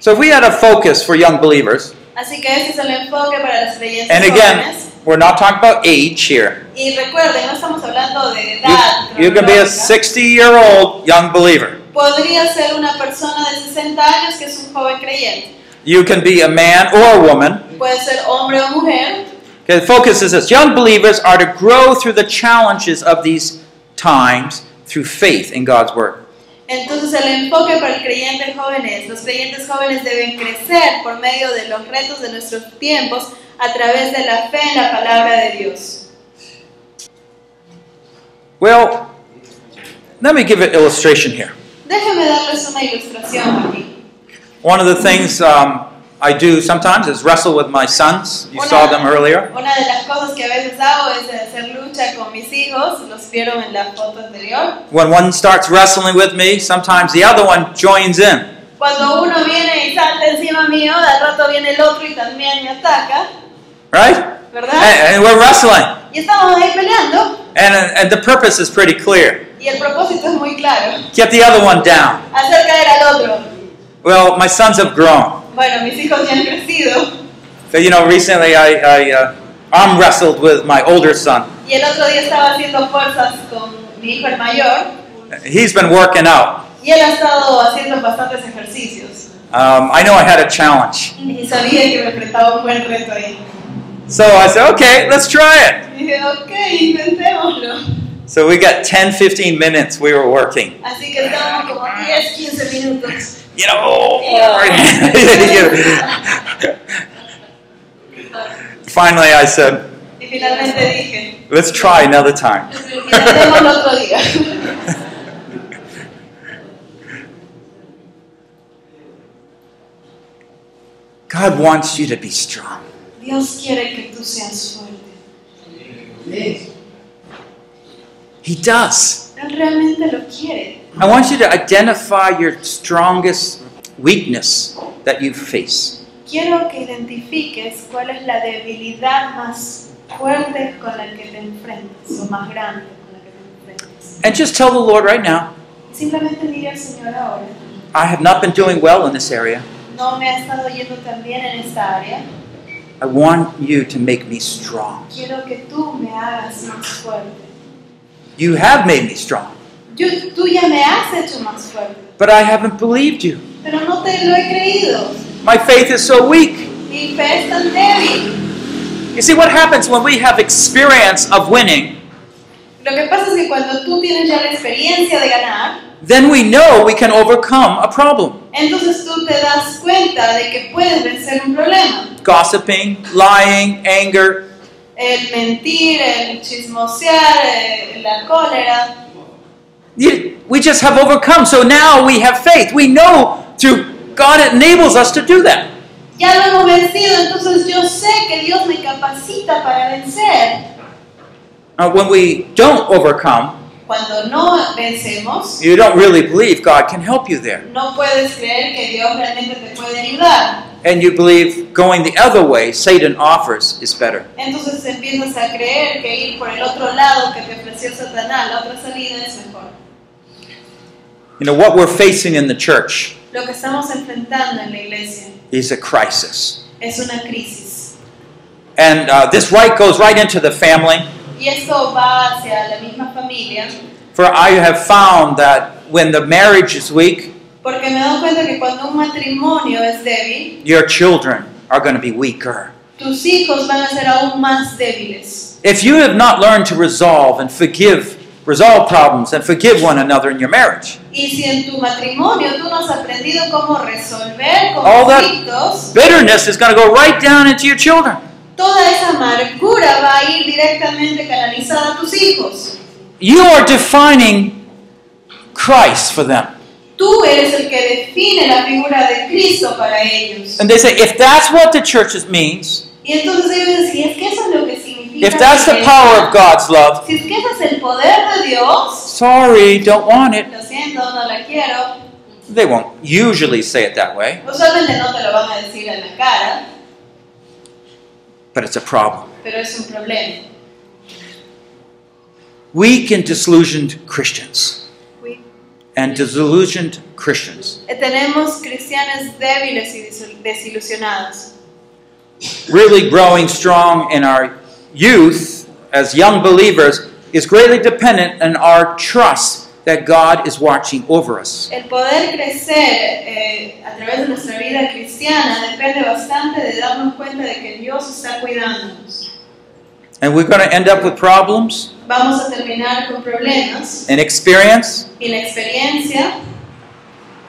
So if we had a focus for young believers, Así que ese es el enfoque para las creyentes and again, we're not talking about age here. Y recuerden, no estamos hablando de You, edad. you can be a cronológica. 60 year old young believer. Podría ser una persona de 60 años que es un joven creyente. You can be a man or a woman. Puede ser hombre o mujer. Okay, the focus is this young believers are to grow through the challenges of these times through faith in God's Word. Entonces el enfoque para el creyente joven es, los creyentes jóvenes deben crecer por medio de los retos de nuestros tiempos a través de la fe en la palabra de Dios. Well, let me give an illustration here. Déjenme darles una ilustración aquí. One of the things um, I do sometimes is wrestle with my sons. You saw them earlier. Una de las cosas que a veces hago es hacer lucha con mis hijos, los vieron en la foto anterior. When one starts wrestling with me, sometimes the other one joins in. Cuando uno viene y salta encima mío, al rato viene el otro y también me ataca, Right? And, and we're wrestling. Y estamos ahí peleando And, and the purpose is pretty clear y el propósito es muy claro, get the other one down. hacer caer al otro. Well, my sons have grown. Bueno, mis hijos ya han crecido So, you know, recently I, I uh, arm wrestled with my older son. y el otro día estaba haciendo fuerzas con mi hijo el mayor He's been working out. y él ha estado haciendo bastantes ejercicios Um, I know I had a challenge. y sabía que me enfrentaba un buen reto ahí. So I said, okay, let's try it. Dije, ok, intentémoslo. So we got 10, 15 minutes we were working. Así que estábamos como 10, 15 minutos. You know, finally I said, Y finalmente dije, let's try another time. intentémoslo otro día. God wants you to be strong. Dios quiere que tú seas fuerte. He does. Él realmente lo quiere. I want you to identify your strongest weakness that you face. Quiero que identifiques cuál es la debilidad más fuerte con la que te enfrentas o más grande con la que te enfrentas. And just tell the Lord right now, Simplemente dile al Señor ahora, I have not been doing well in this area. no me ha estado yendo tan bien en esta área. I want you to make me strong. quiero que tú me hagas más fuerte. You have made me strong, Yo, tú ya me has hecho más fuerte, but I haven't believed you. pero no te lo he creído. My faith is so weak. Mi fe es tan débil. You see, what happens when we have experience of winning, Lo que pasa es que cuando tú tienes ya la experiencia de ganar, then we know we can overcome a problem. entonces tú te das cuenta de que puedes vencer un problema. Gossiping, lying, anger. El mentir, el chismosear, la cólera. We just have overcome. So now we have faith. We know through God it enables us to do that. Ya lo hemos vencido, entonces yo sé que Dios me capacita para vencer. Uh, when we don't overcome, Cuando no vencemos, you don't really believe God can help you there. no puedes creer que Dios realmente te puede ayudar. And you believe going the other way Satan offers is better. Entonces empiezas a creer que ir por el otro lado que te ofreció Satanás, la otra salida es mejor. You know, what we're facing in the church Lo que estamos enfrentando en la iglesia is a crisis. es una crisis. And uh, this right goes right into the family. Y esto va hacia la misma familia, For I have found that when the marriage is weak, porque me doy cuenta que cuando un matrimonio es débil, your children are going to be weaker. tus hijos van a ser aún más débiles. If you have not learned to resolve and forgive, resolve problems and forgive one another in your marriage, Y si en tu matrimonio tú no has aprendido cómo resolver All that- conflictos, bitterness is going to go right down into your children. toda esa amargura va a ir directamente canalizada a tus hijos. You are defining Christ for them. Tú eres el que define la figura de Cristo para ellos. And they say, if that's what the church means, Y entonces ellos dicen, es que eso es lo. If that's the power of God's love, Si es que ese es el poder de Dios, sorry, don't want it. lo siento, no la quiero. They won't usually say it that way, Usualmente no te lo van a decir en la cara, but it's a problem. pero es un problema. Weak and disillusioned Christians and disillusioned Christians Tenemos cristianos débiles y desilusionados. really growing strong in our youth as young believers is greatly dependent on our trust that God is watching over us. El poder crecer eh, a través de nuestra vida cristiana depende bastante de darnos cuenta de que Dios está cuidándonos. And we're going to end up with problems, Vamos a terminar con problemas, inexperience, inexperiencia,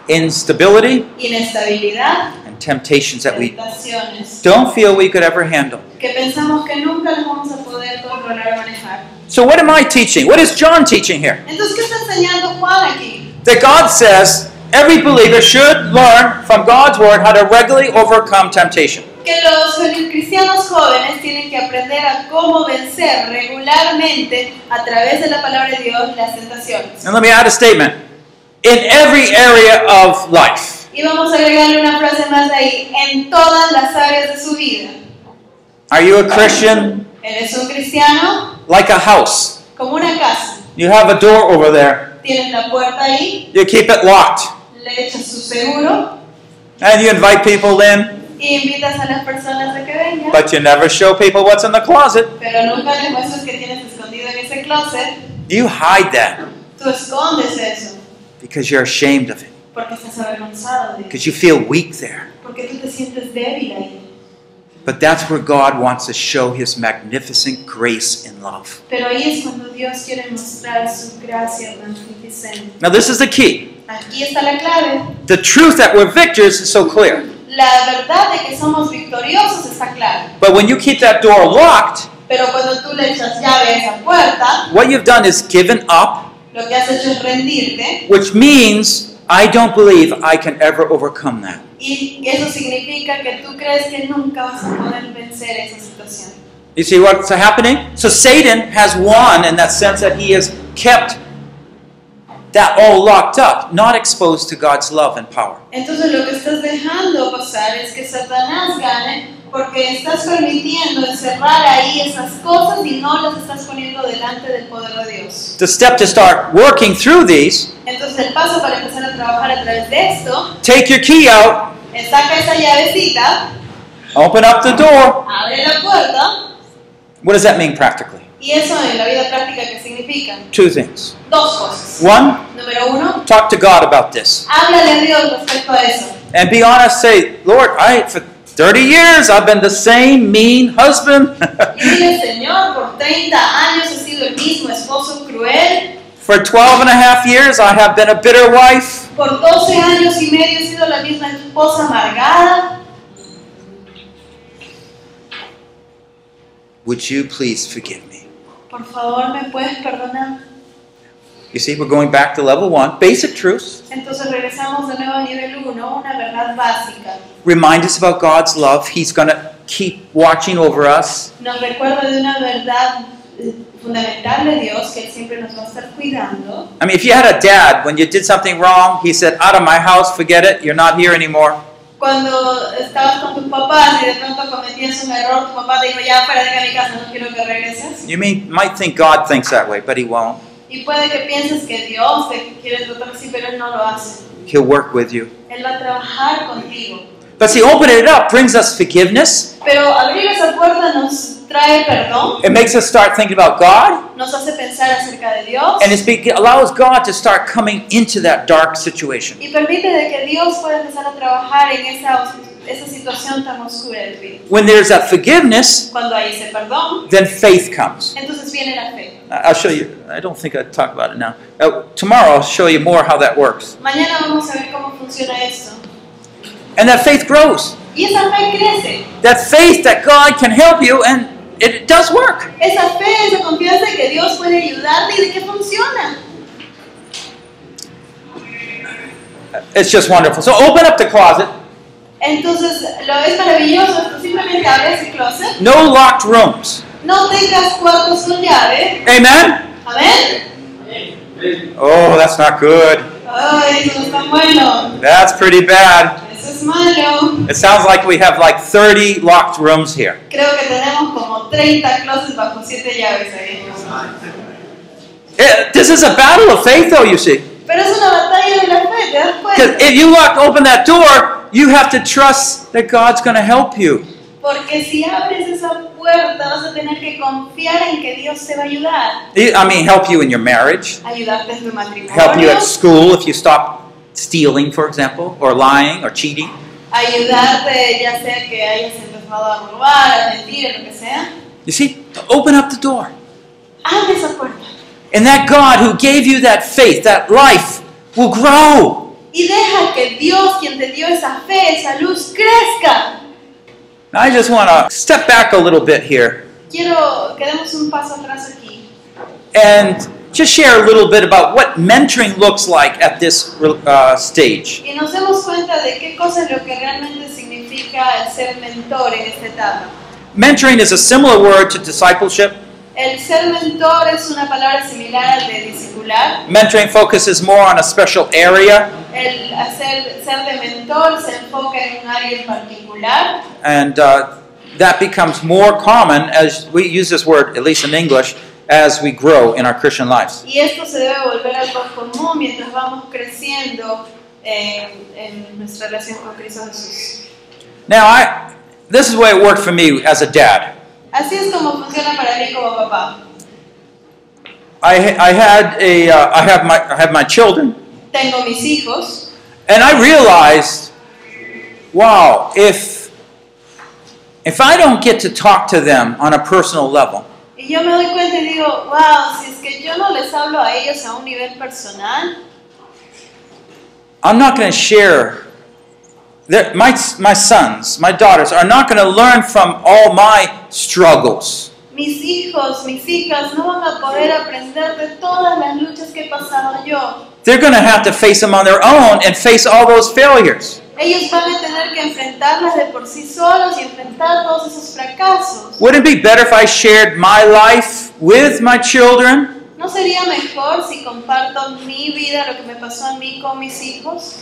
instability, inestabilidad, temptations that we don't feel we could ever handle. que pensamos que nunca las vamos a poder controlar o manejar. So, what am I teaching? What is John teaching here? Entonces, ¿qué está enseñando Juan aquí? That God says every believer should learn from God's word how to regularly overcome temptation. Que los cristianos jóvenes tienen que aprender a cómo vencer regularmente a través de la palabra de Dios las tentaciones. And let me add a statement. In every area of life, Y vamos a agregarle una frase más ahí, en todas las áreas de su vida. are you a Christian? ¿Eres un cristiano? Like a house. Como una casa. You have a door over there, Tienes la puerta ahí, you keep it locked, le echas su seguro and you invite people in, y invitas a las personas a que vengan. but you never show people what's in the closet. Pero nunca les muestras que tienes escondido en ese closet. You hide that Tú escondes eso because you're ashamed of it, porque estás avergonzado de because you feel weak there. Porque tú te sientes débil ahí. But that's where God wants to show His magnificent grace and love. Pero ahí es cuando Dios quiere mostrar su gracia magnificente. Now, this is the key. Aquí está la clave. The truth that we're victors is so clear. La verdad de que somos victoriosos está clara. But when you keep that door locked, Pero cuando tú le echas llave a esa puerta, what you've done is given up, lo que has hecho es rendirte. which means I don't believe I can ever overcome that. Y eso significa que tú crees que nunca vas a poder vencer esa situación. You see what's happening? So Satan has won in that sense that he has kept that all locked up, not exposed to God's love and power. Entonces lo que estás dejando pasar es que Satanás gane porque estás permitiendo encerrar ahí esas cosas y no las estás poniendo delante del poder de Dios. The step to start working through these, Entonces el paso para empezar a trabajar a través de esto take your key out, saca esa llavecita Open up the door. Abre la puerta. What does that mean practically? ¿Y eso en la vida práctica qué significa? Two things. Dos cosas. One, Número uno, talk to God about this. háblale a Dios respecto a eso. And be honest, say, Lord, I for 30 years I've been the same mean husband. Dile, Señor, por 30 años he sido el mismo esposo cruel. for 12 and a half years I have been a bitter wife. Por 12 años y medio he sido la misma esposa amargada. Would you please forgive me? Por favor, ¿me puedes perdonar? You see, we're going back to level one. Basic truths. Entonces regresamos de nuevo a nivel 1, una verdad básica. Remind us about God's love. He's going to keep watching over us. Nos recuerda de una verdad eh, fundamental de Dios que Él siempre nos va a estar cuidando. I mean, if you had a dad, when you did something wrong, he said, Out of my house, forget it, you're not here anymore. Cuando estabas con tus papás y de pronto cometías un error, tu papá te dijo, ya fuera de mi casa, no quiero que regreses. You mean, might think God thinks that way, but he won't. Y puede que pienses que Dios te quiere tratar así, pero Él no lo hace. He'll work with you. Él va a trabajar contigo. But see, opening it up brings us forgiveness. Pero abrir esa puerta nos trae perdón, It makes us start thinking about God, nos hace pensar acerca de Dios and it allows God to start coming into that dark situation. y permite de que Dios pueda empezar a trabajar en esa, esa situación tan oscura de tu vida. When there's that forgiveness, Cuando hay ese perdón, then faith comes. entonces viene la fe. I'll show you. I don't think I'd talk about it now. Uh, tomorrow, I'll show you more how that works. Mañana vamos a ver cómo funciona esto. And that faith grows. Y esa fe crece. That faith that God can help you, and it does work. Esa fe, esa confianza de que Dios puede ayudarte y de que funciona. It's just wonderful. So open up the closet. Entonces, lo es maravilloso. Simplemente abres el closet. No locked rooms. No tengas cuartos con llave. Amen? Amén. Oh, that's not good. Ay, eso no es tan bueno. That's pretty bad. Eso es malo. It sounds like we have like 30 locked rooms here. Creo que tenemos como 30 closets bajo 7 llaves ahí. Eh, this is a battle of faith, though, you see. Pero es una batalla de la fe, ¿te das Because cuenta? if you lock open that door, you have to trust that God's going to help you. Porque si abres esa puerta vas a tener que confiar en que Dios te va a ayudar. I mean, help you in your marriage, Ayudarte en tu help you matrimonio, at school if you stop stealing, for example, or lying or cheating. ayudarte ya sea que hayas empezado a robar, a mentir, lo que sea. You see, open up the door. Abre esa puerta And that God who gave you that faith, that life, will grow. y deja que Dios, quien te dio esa fe, esa luz, crezca. Now, I just want to step back a little bit here Quiero un paso atrás aquí and just share a little bit about what mentoring looks like at this uh, stage. y nos demos cuenta de qué cosa es lo que realmente significa el ser mentor en esta etapa. Mentoring is a similar word to discipleship. El ser mentor es una palabra similar al de discipular. Mentoring focuses more on a special area, El hacer, ser de mentor se enfoca en un área en particular and uh, that becomes more common as we use this word, at least in English, as we grow in our Christian lives. y esto se debe volver algo común mientras vamos creciendo en, en nuestra relación con Cristo Jesús. Now, I this is the way it worked for me as a dad. Así es como funciona para mí como papá. I, I had a uh, I have my I have my children, Tengo mis hijos and I realized, wow, if if I don't get to talk to them on a personal level, y yo me doy cuenta y digo, wow, si es que yo no les hablo a ellos a un nivel personal, I'm not going to share. My my sons, my daughters are not going to learn from all my struggles. mis hijos, mis hijas no van a poder aprender de todas las luchas que he pasado yo. They're going to have to face them on their own and face all those failures. Ellos van a tener que enfrentarlas de por sí solos y enfrentar todos esos fracasos. Wouldn't it be better if I shared my life with my children? ¿No sería mejor si comparto mi vida, lo que me pasó a mí con mis hijos?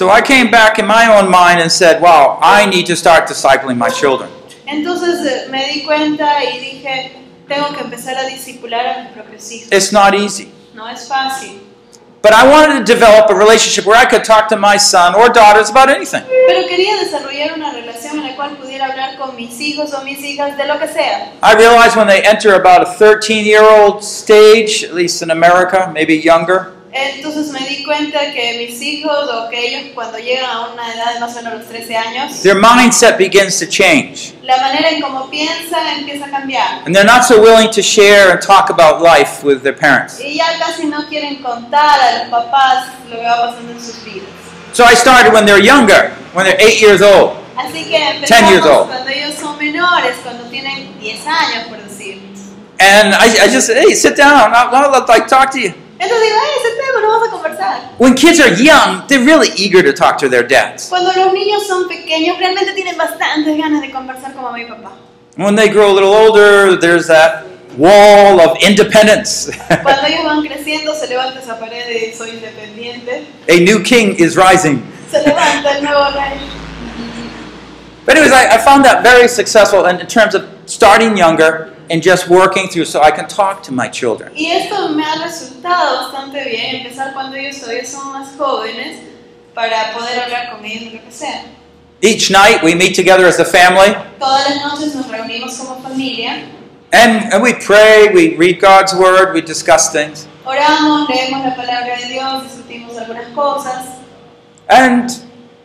So I came back in my own mind and said, wow, I need to start discipling my children. Entonces eh, me di cuenta y dije, tengo que empezar a discipular a mis propios hijos. It's not easy. No es fácil. But I wanted to develop a relationship where I could talk to my son or daughters about anything. Pero quería desarrollar una relación en la cual cual pudiera hablar con mis hijos o mis hijas de lo que sea. I realized when they enter about a 13 year old stage, at least in America, maybe younger, Entonces me di cuenta que mis hijos o que ellos cuando llegan a una edad de más o menos los 13 años, their mindset begins to change. la manera en cómo piensan empieza a cambiar. And they're not so willing to share and talk about life with their parents. Y ya casi no quieren contar a los papás lo que va pasando en sus vidas. So I started when they're younger, when they're eight years old. Así que 10 years empezamos old. cuando ellos son menores, cuando tienen 10 años, por decir. And I, I just said, hey, sit down. I'll, I'll like talk to you. Entonces digo, hey, sentemos, vamos a conversar. When kids are young, they're really eager to talk to their dads. Cuando los niños son pequeños, realmente tienen bastantes ganas de conversar con mamá y papá. When they grow a little older, there's that wall of independence. Cuando ellos van creciendo, se levanta esa pared de soy independiente. a new king is rising. Se levanta el nuevo rey. But anyways, I, I found that very successful in, in terms of starting younger and just working through so I can talk to my children. Y esto me ha resultado bastante bien, empezar cuando ellos todavía son más jóvenes para poder hablar con ellos de lo que sea. Each night we meet together as a family Todas las noches nos reunimos como familia, and, and we pray, we read God's word, we discuss things. oramos, leemos la palabra de Dios, discutimos algunas cosas. And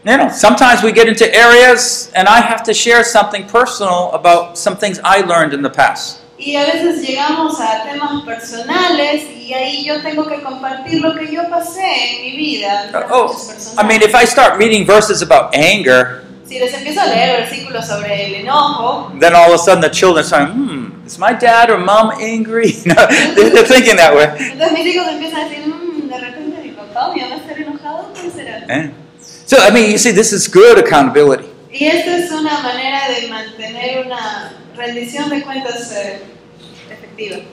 you know, sometimes we get into areas and I have to share something personal about some things I learned in the past. Y a veces llegamos a temas personales y ahí yo tengo que compartir lo que yo pasé en mi vida. las Oh, I mean, if I start reading verses about anger, Si les empiezo a leer versículos sobre el enojo, then all of a sudden the children say, hmm, is my dad or mom angry? You know, they're, thinking that way. entonces mis hijos empiezan a decir, "Mm, de repente mi papá o mi mamá estará enojado, ¿qué será? So, I mean, you see, this is good accountability. Y esta es una manera de mantener una rendición de cuentas eh, efectiva.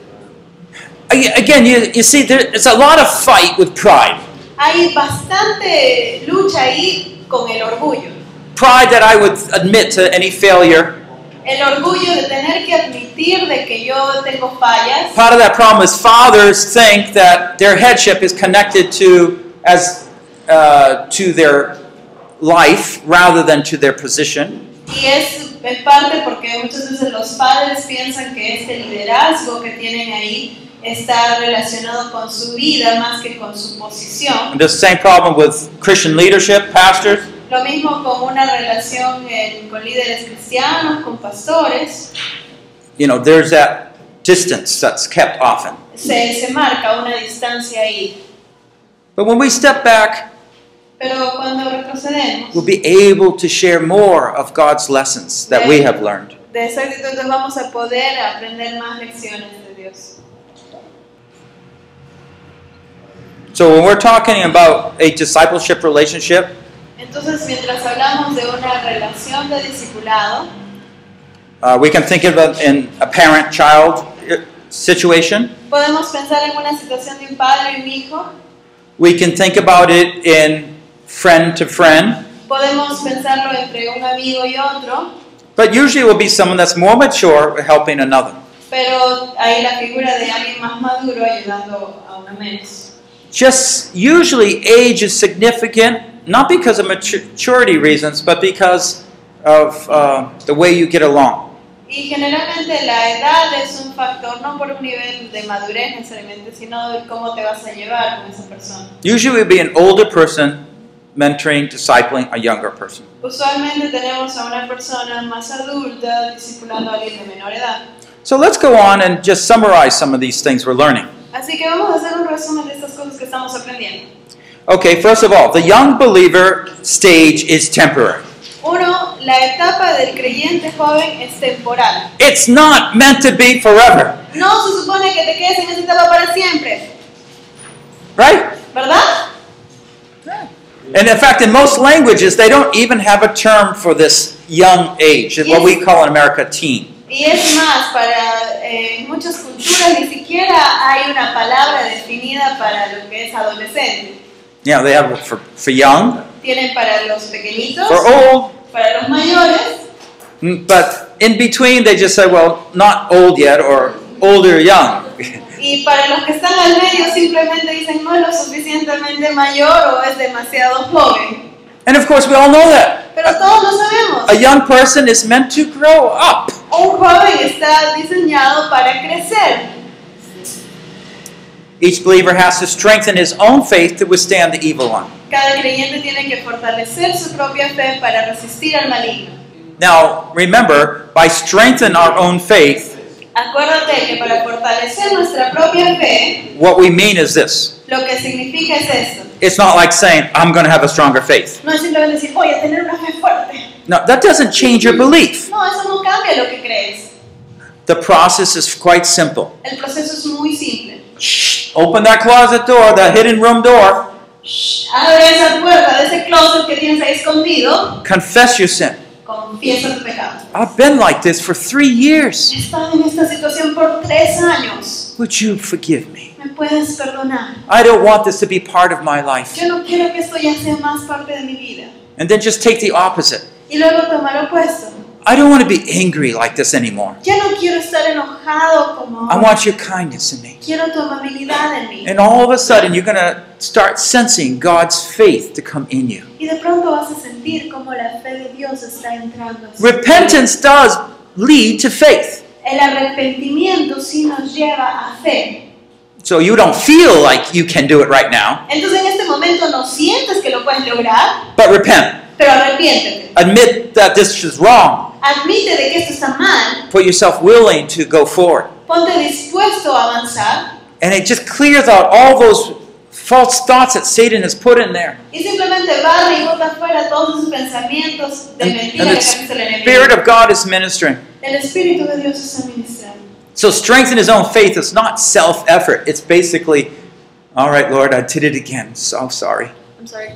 Again, you, you see, there's a lot of fight with pride. Hay bastante lucha ahí con el orgullo. Pride that I would admit to any failure. El orgullo de tener que admitir de que yo tengo fallas. Part of that problem is fathers think that their headship is connected to as uh, to their life rather than to their position. Y es en parte porque muchas veces los padres piensan que este liderazgo que tienen ahí está relacionado con su vida más que con su posición. And the same problem with Christian leadership, pastors. Lo mismo con una relación en- con líderes cristianos, con pastores. You know, there's that distance that's kept often. Se, se marca una distancia ahí. But when we step back, Pero cuando retrocedemos we'll be able to share more of God's lessons that we have learned. de esa actitud, vamos a poder aprender más lecciones de Dios. So when we're talking about a discipleship relationship, Entonces, mientras hablamos de una relación de discipulado, uh, we can think of it in a parent-child uh, situation. podemos pensar en una situación de un padre y un hijo, We can think about it in friend to friend. podemos pensarlo entre un amigo y otro, But usually it will be someone that's more mature helping another. pero hay la figura de alguien más maduro ayudando a una menos. Just usually age is significant, not because of maturity reasons, but because of uh, the way you get along. Y generalmente la edad es un factor no por un nivel de madurez necesariamente, sino de cómo te vas a llevar con esa persona. Usually it would be an older person mentoring, discipling a younger person. Usualmente tenemos a una persona más adulta discipulando a alguien de menor edad. So let's go on and just summarize some of these things we're learning. Así que vamos a hacer un resumen de estas cosas que estamos aprendiendo. Okay, first of all, the young believer stage is temporary. Uno, la etapa del creyente joven es temporal. It's not meant to be forever, No se supone que te quedes en esa etapa para siempre, right? ¿verdad? And in fact, in most languages, they don't even have a term for this young age, what we call in America teen. Y es más, para eh, en muchas culturas ni siquiera hay una palabra definida para lo que es adolescente. Know, they have for, for young, Tienen para los pequeñitos, for old, para los mayores, mm, but in between they just say, well, not old yet or older young. y para los que están al medio simplemente dicen no es lo suficientemente mayor o es demasiado joven. And of course, we all know that. Pero todos lo sabemos. A young person is meant to grow up. Un joven está diseñado para crecer. Each believer has to strengthen his own faith to withstand the evil one. Cada creyente tiene que fortalecer su propia fe para resistir al maligno. Now, remember, by strengthen our own faith, Acuérdate que para fortalecer nuestra propia fe, what we mean is this. lo que significa es esto. It's not like saying, I'm going to have a stronger faith. No es simplemente decir, voy a tener una fe fuerte. No, that doesn't change your belief. No, eso no cambia lo que crees. The process is quite simple. El proceso es muy simple. Shh, open that closet door, that hidden room door. Shh, abre esa puerta de ese closet que tienes ahí escondido. Confess your sin. Confiesa tu pecado. I've been like this for three years. He estado en esta situación por tres años. Would you forgive me? ¿Me puedes perdonar? I don't want this to be part of my life. Yo no quiero que esto ya sea más parte de mi vida. And then just take the opposite. Y luego toma lo opuesto. I don't want to be angry like this anymore. No quiero estar enojado como I want your kindness in me. Quiero tu amabilidad en mí. And all of a sudden, you're going to start sensing God's faith to come in you. Y de pronto vas a sentir como la fe de Dios está entrando. Repentance does lead to faith. El arrepentimiento sí nos lleva a fe. So you don't feel like you can do it right now, Entonces en este momento no sientes que lo puedes lograr, but repent. pero arrepiéntete. Admit that this is wrong. Admite de que esto está mal. Put yourself willing to go forward. Ponte dispuesto a avanzar. And it just clears out all those false thoughts that Satan has put in there. Y simplemente barre y bota fuera todos esos pensamientos de And, mentira and que the el enemigo. Spirit of God is ministering. El Espíritu de Dios está ministrando. So strengthen his own faith is not self effort. It's basically, all right, Lord, I did it again. So sorry. I'm sorry.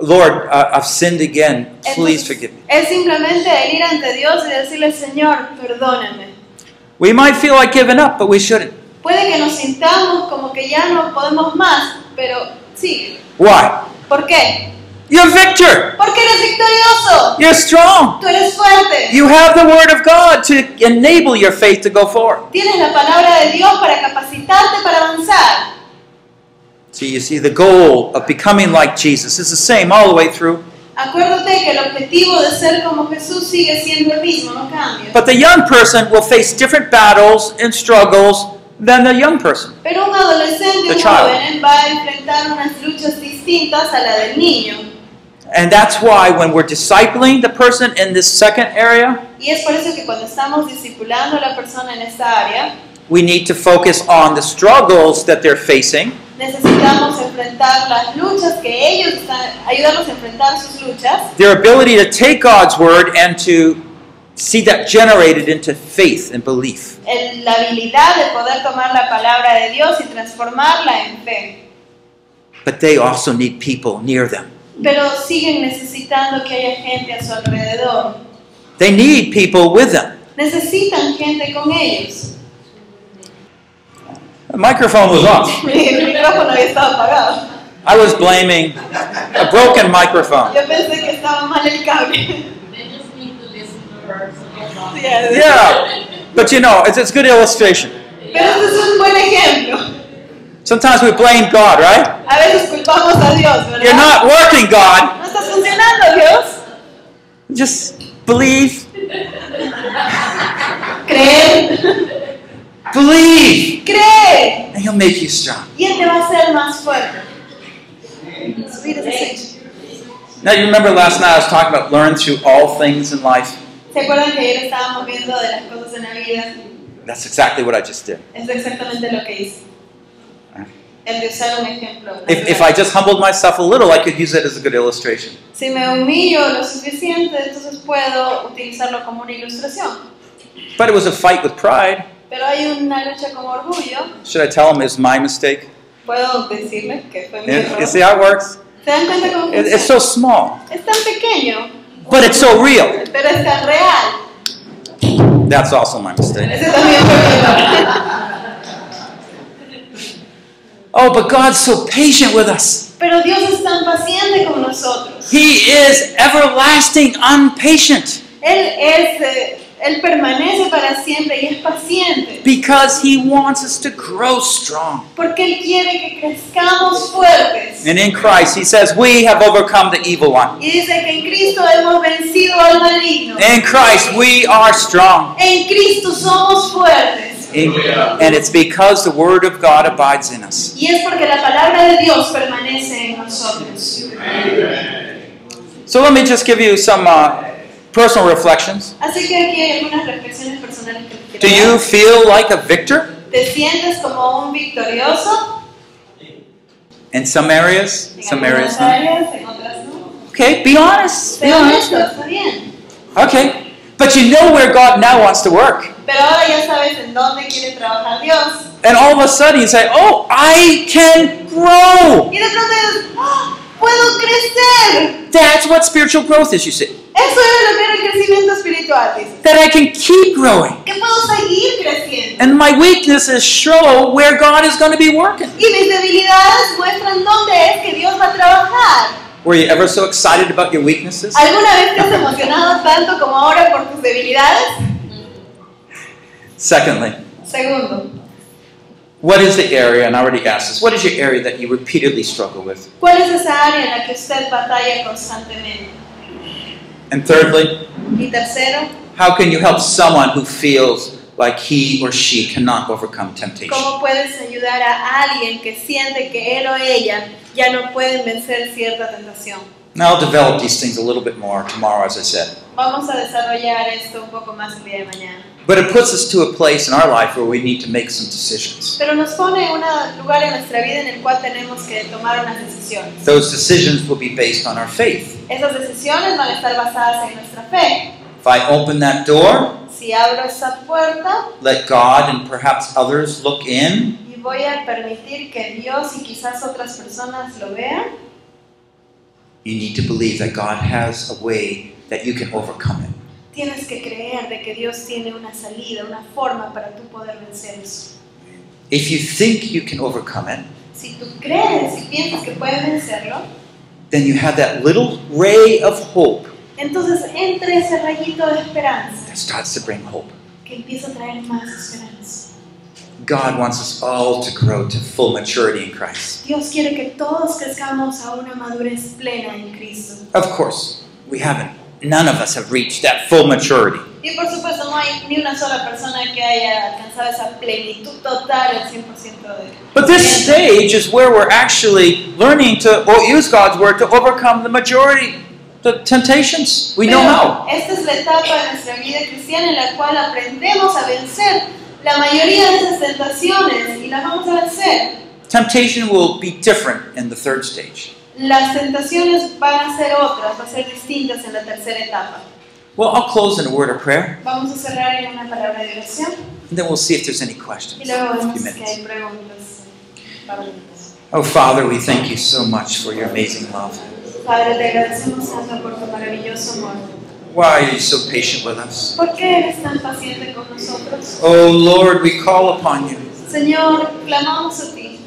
Lord, uh, I've sinned again. Please forgive me. Es simplemente ir ante Dios y decirle, Señor, perdóname. We might feel like giving up, but we shouldn't. Puede que nos sintamos como que ya no podemos más, pero sí. Why? ¿Por qué? You're victor. Porque eres victorioso. You're strong. Tú eres fuerte. You have the word of God to enable your faith to go forward. Tienes la palabra de Dios para capacitarte para avanzar. So you see, the goal of becoming like Jesus is the same all the way through. Acuérdate que el objetivo de ser como Jesús sigue siendo el mismo, no cambia. But the young person will face different battles and struggles than the young person. Pero un adolescente, The un child. joven, va a enfrentar unas luchas distintas a la del niño. And that's why when we're discipling the person in this second area, Y es por eso que cuando estamos discipulando a la persona en esta área, we need to focus on the struggles that they're facing necesitamos enfrentar las luchas que ellos están, ayudarlos a enfrentar sus luchas, their ability to take God's word and to see that generated into faith and belief. el- la habilidad de poder tomar la palabra de Dios y transformarla en fe. But they also need people near them. Pero siguen necesitando que haya gente a su alrededor. They need people with them. Necesitan gente con ellos. The microphone was off. Mi micrófono había estado apagado. I was blaming a broken microphone. Yo pensé que estaba mal el cable. They just need to listen to her. So no problem. Yeah, but you know, it's, it's a good illustration. Pero este es un buen ejemplo. Sometimes we blame God, right? A veces culpamos a Dios, ¿verdad? You're not working, God. No funcionando, Dios. Just believe. Creer. Believe. Cree. And He'll make you strong. Y Él te va a hacer más fuerte. Subir ese switch. Now, you remember last night I was talking about learn through all things in life? ¿Se acuerdan que ayer estábamos viendo de las cosas en la vida? That's exactly what I just did. Es exactamente lo que hice. Ejemplo. If, if I just humbled myself a little, I could use it as a good illustration. Si me humillo lo suficiente, entonces puedo utilizarlo como una ilustración. But it was a fight with pride. Pero hay una lucha con orgullo. Should I tell him it's my mistake? Puedo decirle que fue mi error. you see how it works? ¿Se dan cuenta cómo funciona? it's so small, Es tan pequeño, but it's so real. pero es tan real. That's also my mistake. Ese también fue mi error. Oh, but God's so patient with us. Pero Dios es tan paciente con nosotros. He is everlasting, unpatient. Él es eh, Él permanece para siempre y es paciente. because He wants us to grow strong. Porque Él quiere que crezcamos fuertes. And in Christ, He says, We have overcome the evil one. Y dice que en Cristo hemos vencido al maligno. In Christ, we are strong. En Cristo somos fuertes. In- and it's because the Word of God abides in us. Y es porque la palabra de Dios permanece en nosotros. So let me just give you some uh, personal reflections. Así que aquí hay algunas reflexiones personales que Do you feel like a victor ¿Te sientes como un victorioso? in some areas? En Some areas not? áreas, en otras no. Okay, be honest. Be honest. está bien. Okay. But you know where God now wants to work. Pero ahora ya sabes en dónde quiere trabajar Dios. And all of a sudden you say, Oh, I can grow. Y de pronto ¡Ah! ¡Puedo crecer! That's what spiritual growth is, you see. Eso es lo que era el crecimiento espiritual, dice. That I can keep growing. Que puedo seguir creciendo. And my weaknesses show where God is going to be working. Y mis debilidades muestran dónde es que Dios va a trabajar. Were you ever so excited about your weaknesses? ¿Alguna vez te has emocionado tanto como ahora por tus debilidades? Secondly, Segundo, what is the area, and I already asked this, what is your area that you repeatedly struggle with? ¿cuál es esa área en la que usted batalla constantemente? And thirdly, Y tercero, how can you help someone who feels like he or she cannot overcome temptation? ¿cómo puedes ayudar a alguien que siente que él o ella ya no pueden vencer cierta tentación? Now, I'll develop these things a little bit more tomorrow, as I said. Vamos a desarrollar esto un poco más el día de mañana. But it puts us to a place in our life where we need to make some decisions. Pero nos pone en un lugar en nuestra vida en el cual tenemos que tomar unas decisiones. Those decisions will be based on our faith. Esas decisiones van a estar basadas en nuestra fe. If I open that door, Si abro esa puerta let God and perhaps others look in, y voy a permitir que Dios y quizás otras personas lo vean, you need to believe that God has a way that you can overcome it. Tienes que creer de que Dios tiene una salida, una forma para tú poder vencer eso. If you think you can overcome it, Si tú crees y piensas que puedes vencerlo, then you have that little ray of hope entonces entre ese rayito de esperanza that starts to bring hope. que empieza a traer más esperanza. God wants us all to grow to full maturity in Christ. Dios quiere que todos crezcamos a una madurez plena en Cristo. Of course, we haven't. None of us have reached that full maturity. Y por supuesto no hay ni una sola persona que haya alcanzado esa plenitud total, el 100% de... But this stage is where we're actually learning to or use God's word to overcome the majority, the temptations. We know how. Esta es la etapa de nuestra vida cristiana en la cual aprendemos a vencer la mayoría de esas tentaciones y las vamos a vencer. Temptation will be different in the third stage. Las tentaciones van a ser otras, van a ser distintas en la tercera etapa. Well, I'll close in a word of prayer, Vamos a cerrar en una palabra de oración and then we'll see if there's any y questions. luego a few vemos minutes. hay preguntas. Oh, Father, we thank you so much for your amazing love. Padre, te agradecemos tanto por tu maravilloso amor. Why are you so patient with us? ¿Por qué eres tan paciente con nosotros? Oh, Lord, we call upon you Señor, clamamos a ti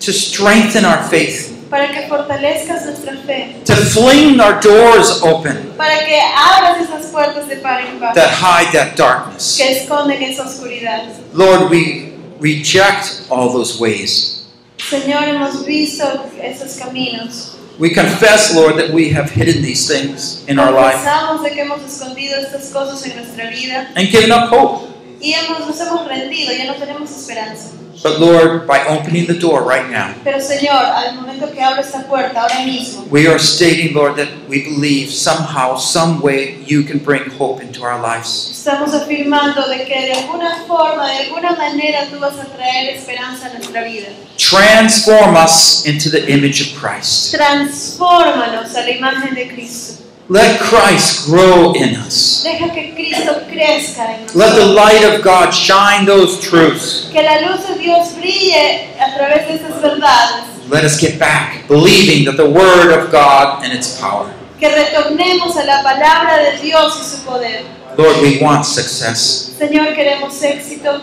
to strengthen our faith, para que fortalezcas nuestra fe, to fling our doors open para que abras esas puertas de par en par that hide that darkness. que esconden esa oscuridad. Lord, we reject all those ways. Señor, hemos visto esos caminos. We confess, Lord, that we have hidden these things in our life de que hemos escondido estas cosas en nuestra vida and given up hope. Y hemos, nos hemos rendido, ya no tenemos esperanza. But Lord, by opening the door right now, Pero Señor, al momento que abro esta puerta, ahora mismo, we are stating, Lord, that we believe somehow, some way, you can bring hope into our lives. estamos afirmando de que de alguna forma, de alguna manera tú vas a traer esperanza a nuestra vida. Transform us into the image of Christ. Transfórmanos a la imagen de Cristo. Let Christ grow in us. Deja que Cristo crezca en Let the light of God shine those truths. Que la luz de Dios brille a través de estas verdades. Let us get back believing that the Word of God and its power. Que retornemos a la palabra de Dios y su poder. Lord, we want success. Señor, queremos éxito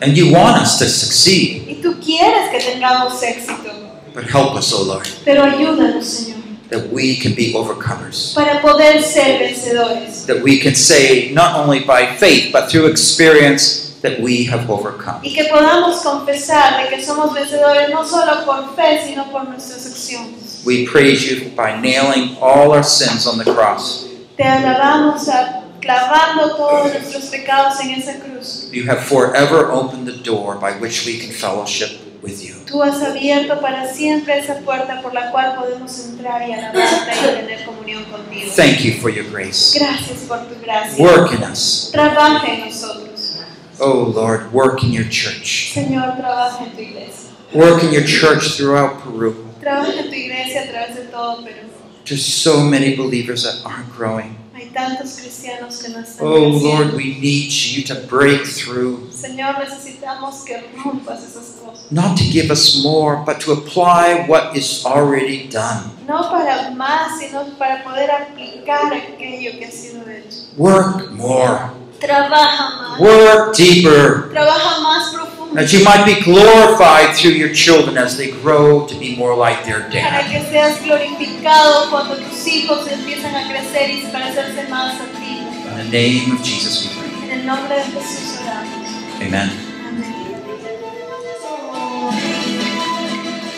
And you want us to succeed. y tú quieres que tengamos éxito. But help us, O Lord. Pero ayúdanos, Señor. That we can be overcomers. para poder ser vencedores. That we can say, not only by faith, but through experience, that we have overcome. Y que podamos confesar de que somos vencedores no solo por fe, sino por nuestras acciones. We praise you by nailing all our sins on the cross. Te alabamos a- clavando todos nuestros pecados en esa cruz. You have forever opened the door by which we can fellowship with you. Tú has abierto para siempre esa puerta por la cual podemos entrar y alabarte y tener comunión contigo. Thank you for your grace. Gracias por tu gracia. Work in us. Trabaja en nosotros. Oh Lord, work in your church. Señor, trabaja en tu iglesia. Work in your church throughout Peru. Trabaja en tu iglesia a través de todo Perú. There's so many believers that aren't growing. Hay tantos cristianos que no están Oh. Lord, we need you to break through. Señor, necesitamos que rompas esas cosas. Not to give us more, but to apply what is already done. No para más, sino para poder aplicar aquello que ha sido hecho. Work more. Trabaja más. Work deeper. Trabaja más profundo. That you might be glorified through your children as they grow to be more like their Para dad. que seas glorificado cuando tus hijos empiezan a crecer y parecerse más a ti. In the name of Jesus we pray. En el nombre de Jesús oramos. Amen. Amén.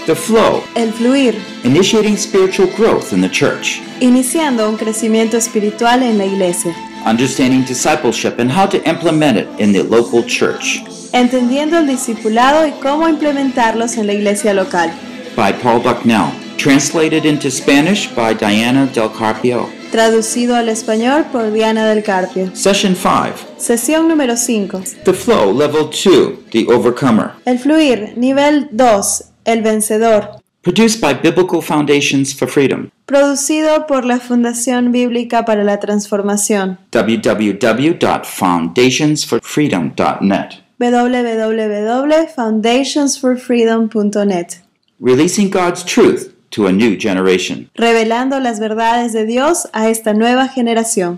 The flow, El fluir, initiating spiritual growth in the church, iniciando un crecimiento espiritual en la iglesia, understanding discipleship and how to implement it in the local church. Entendiendo el discipulado y cómo implementarlos en la iglesia local. By Paul Bucknell. Translated into Spanish by Diana Del Carpio. Traducido al español por Diana del Carpio. Session 5. Sesión número 5. The flow, level 2, the overcomer. El fluir, nivel 2. El vencedor. Produced by Biblical Foundations for Freedom. Producido por la Fundación Bíblica para la Transformación. www.foundationsforfreedom.net. www.foundationsforfreedom.net. Releasing God's truth to a new generation. Revelando las verdades de Dios a esta nueva generación.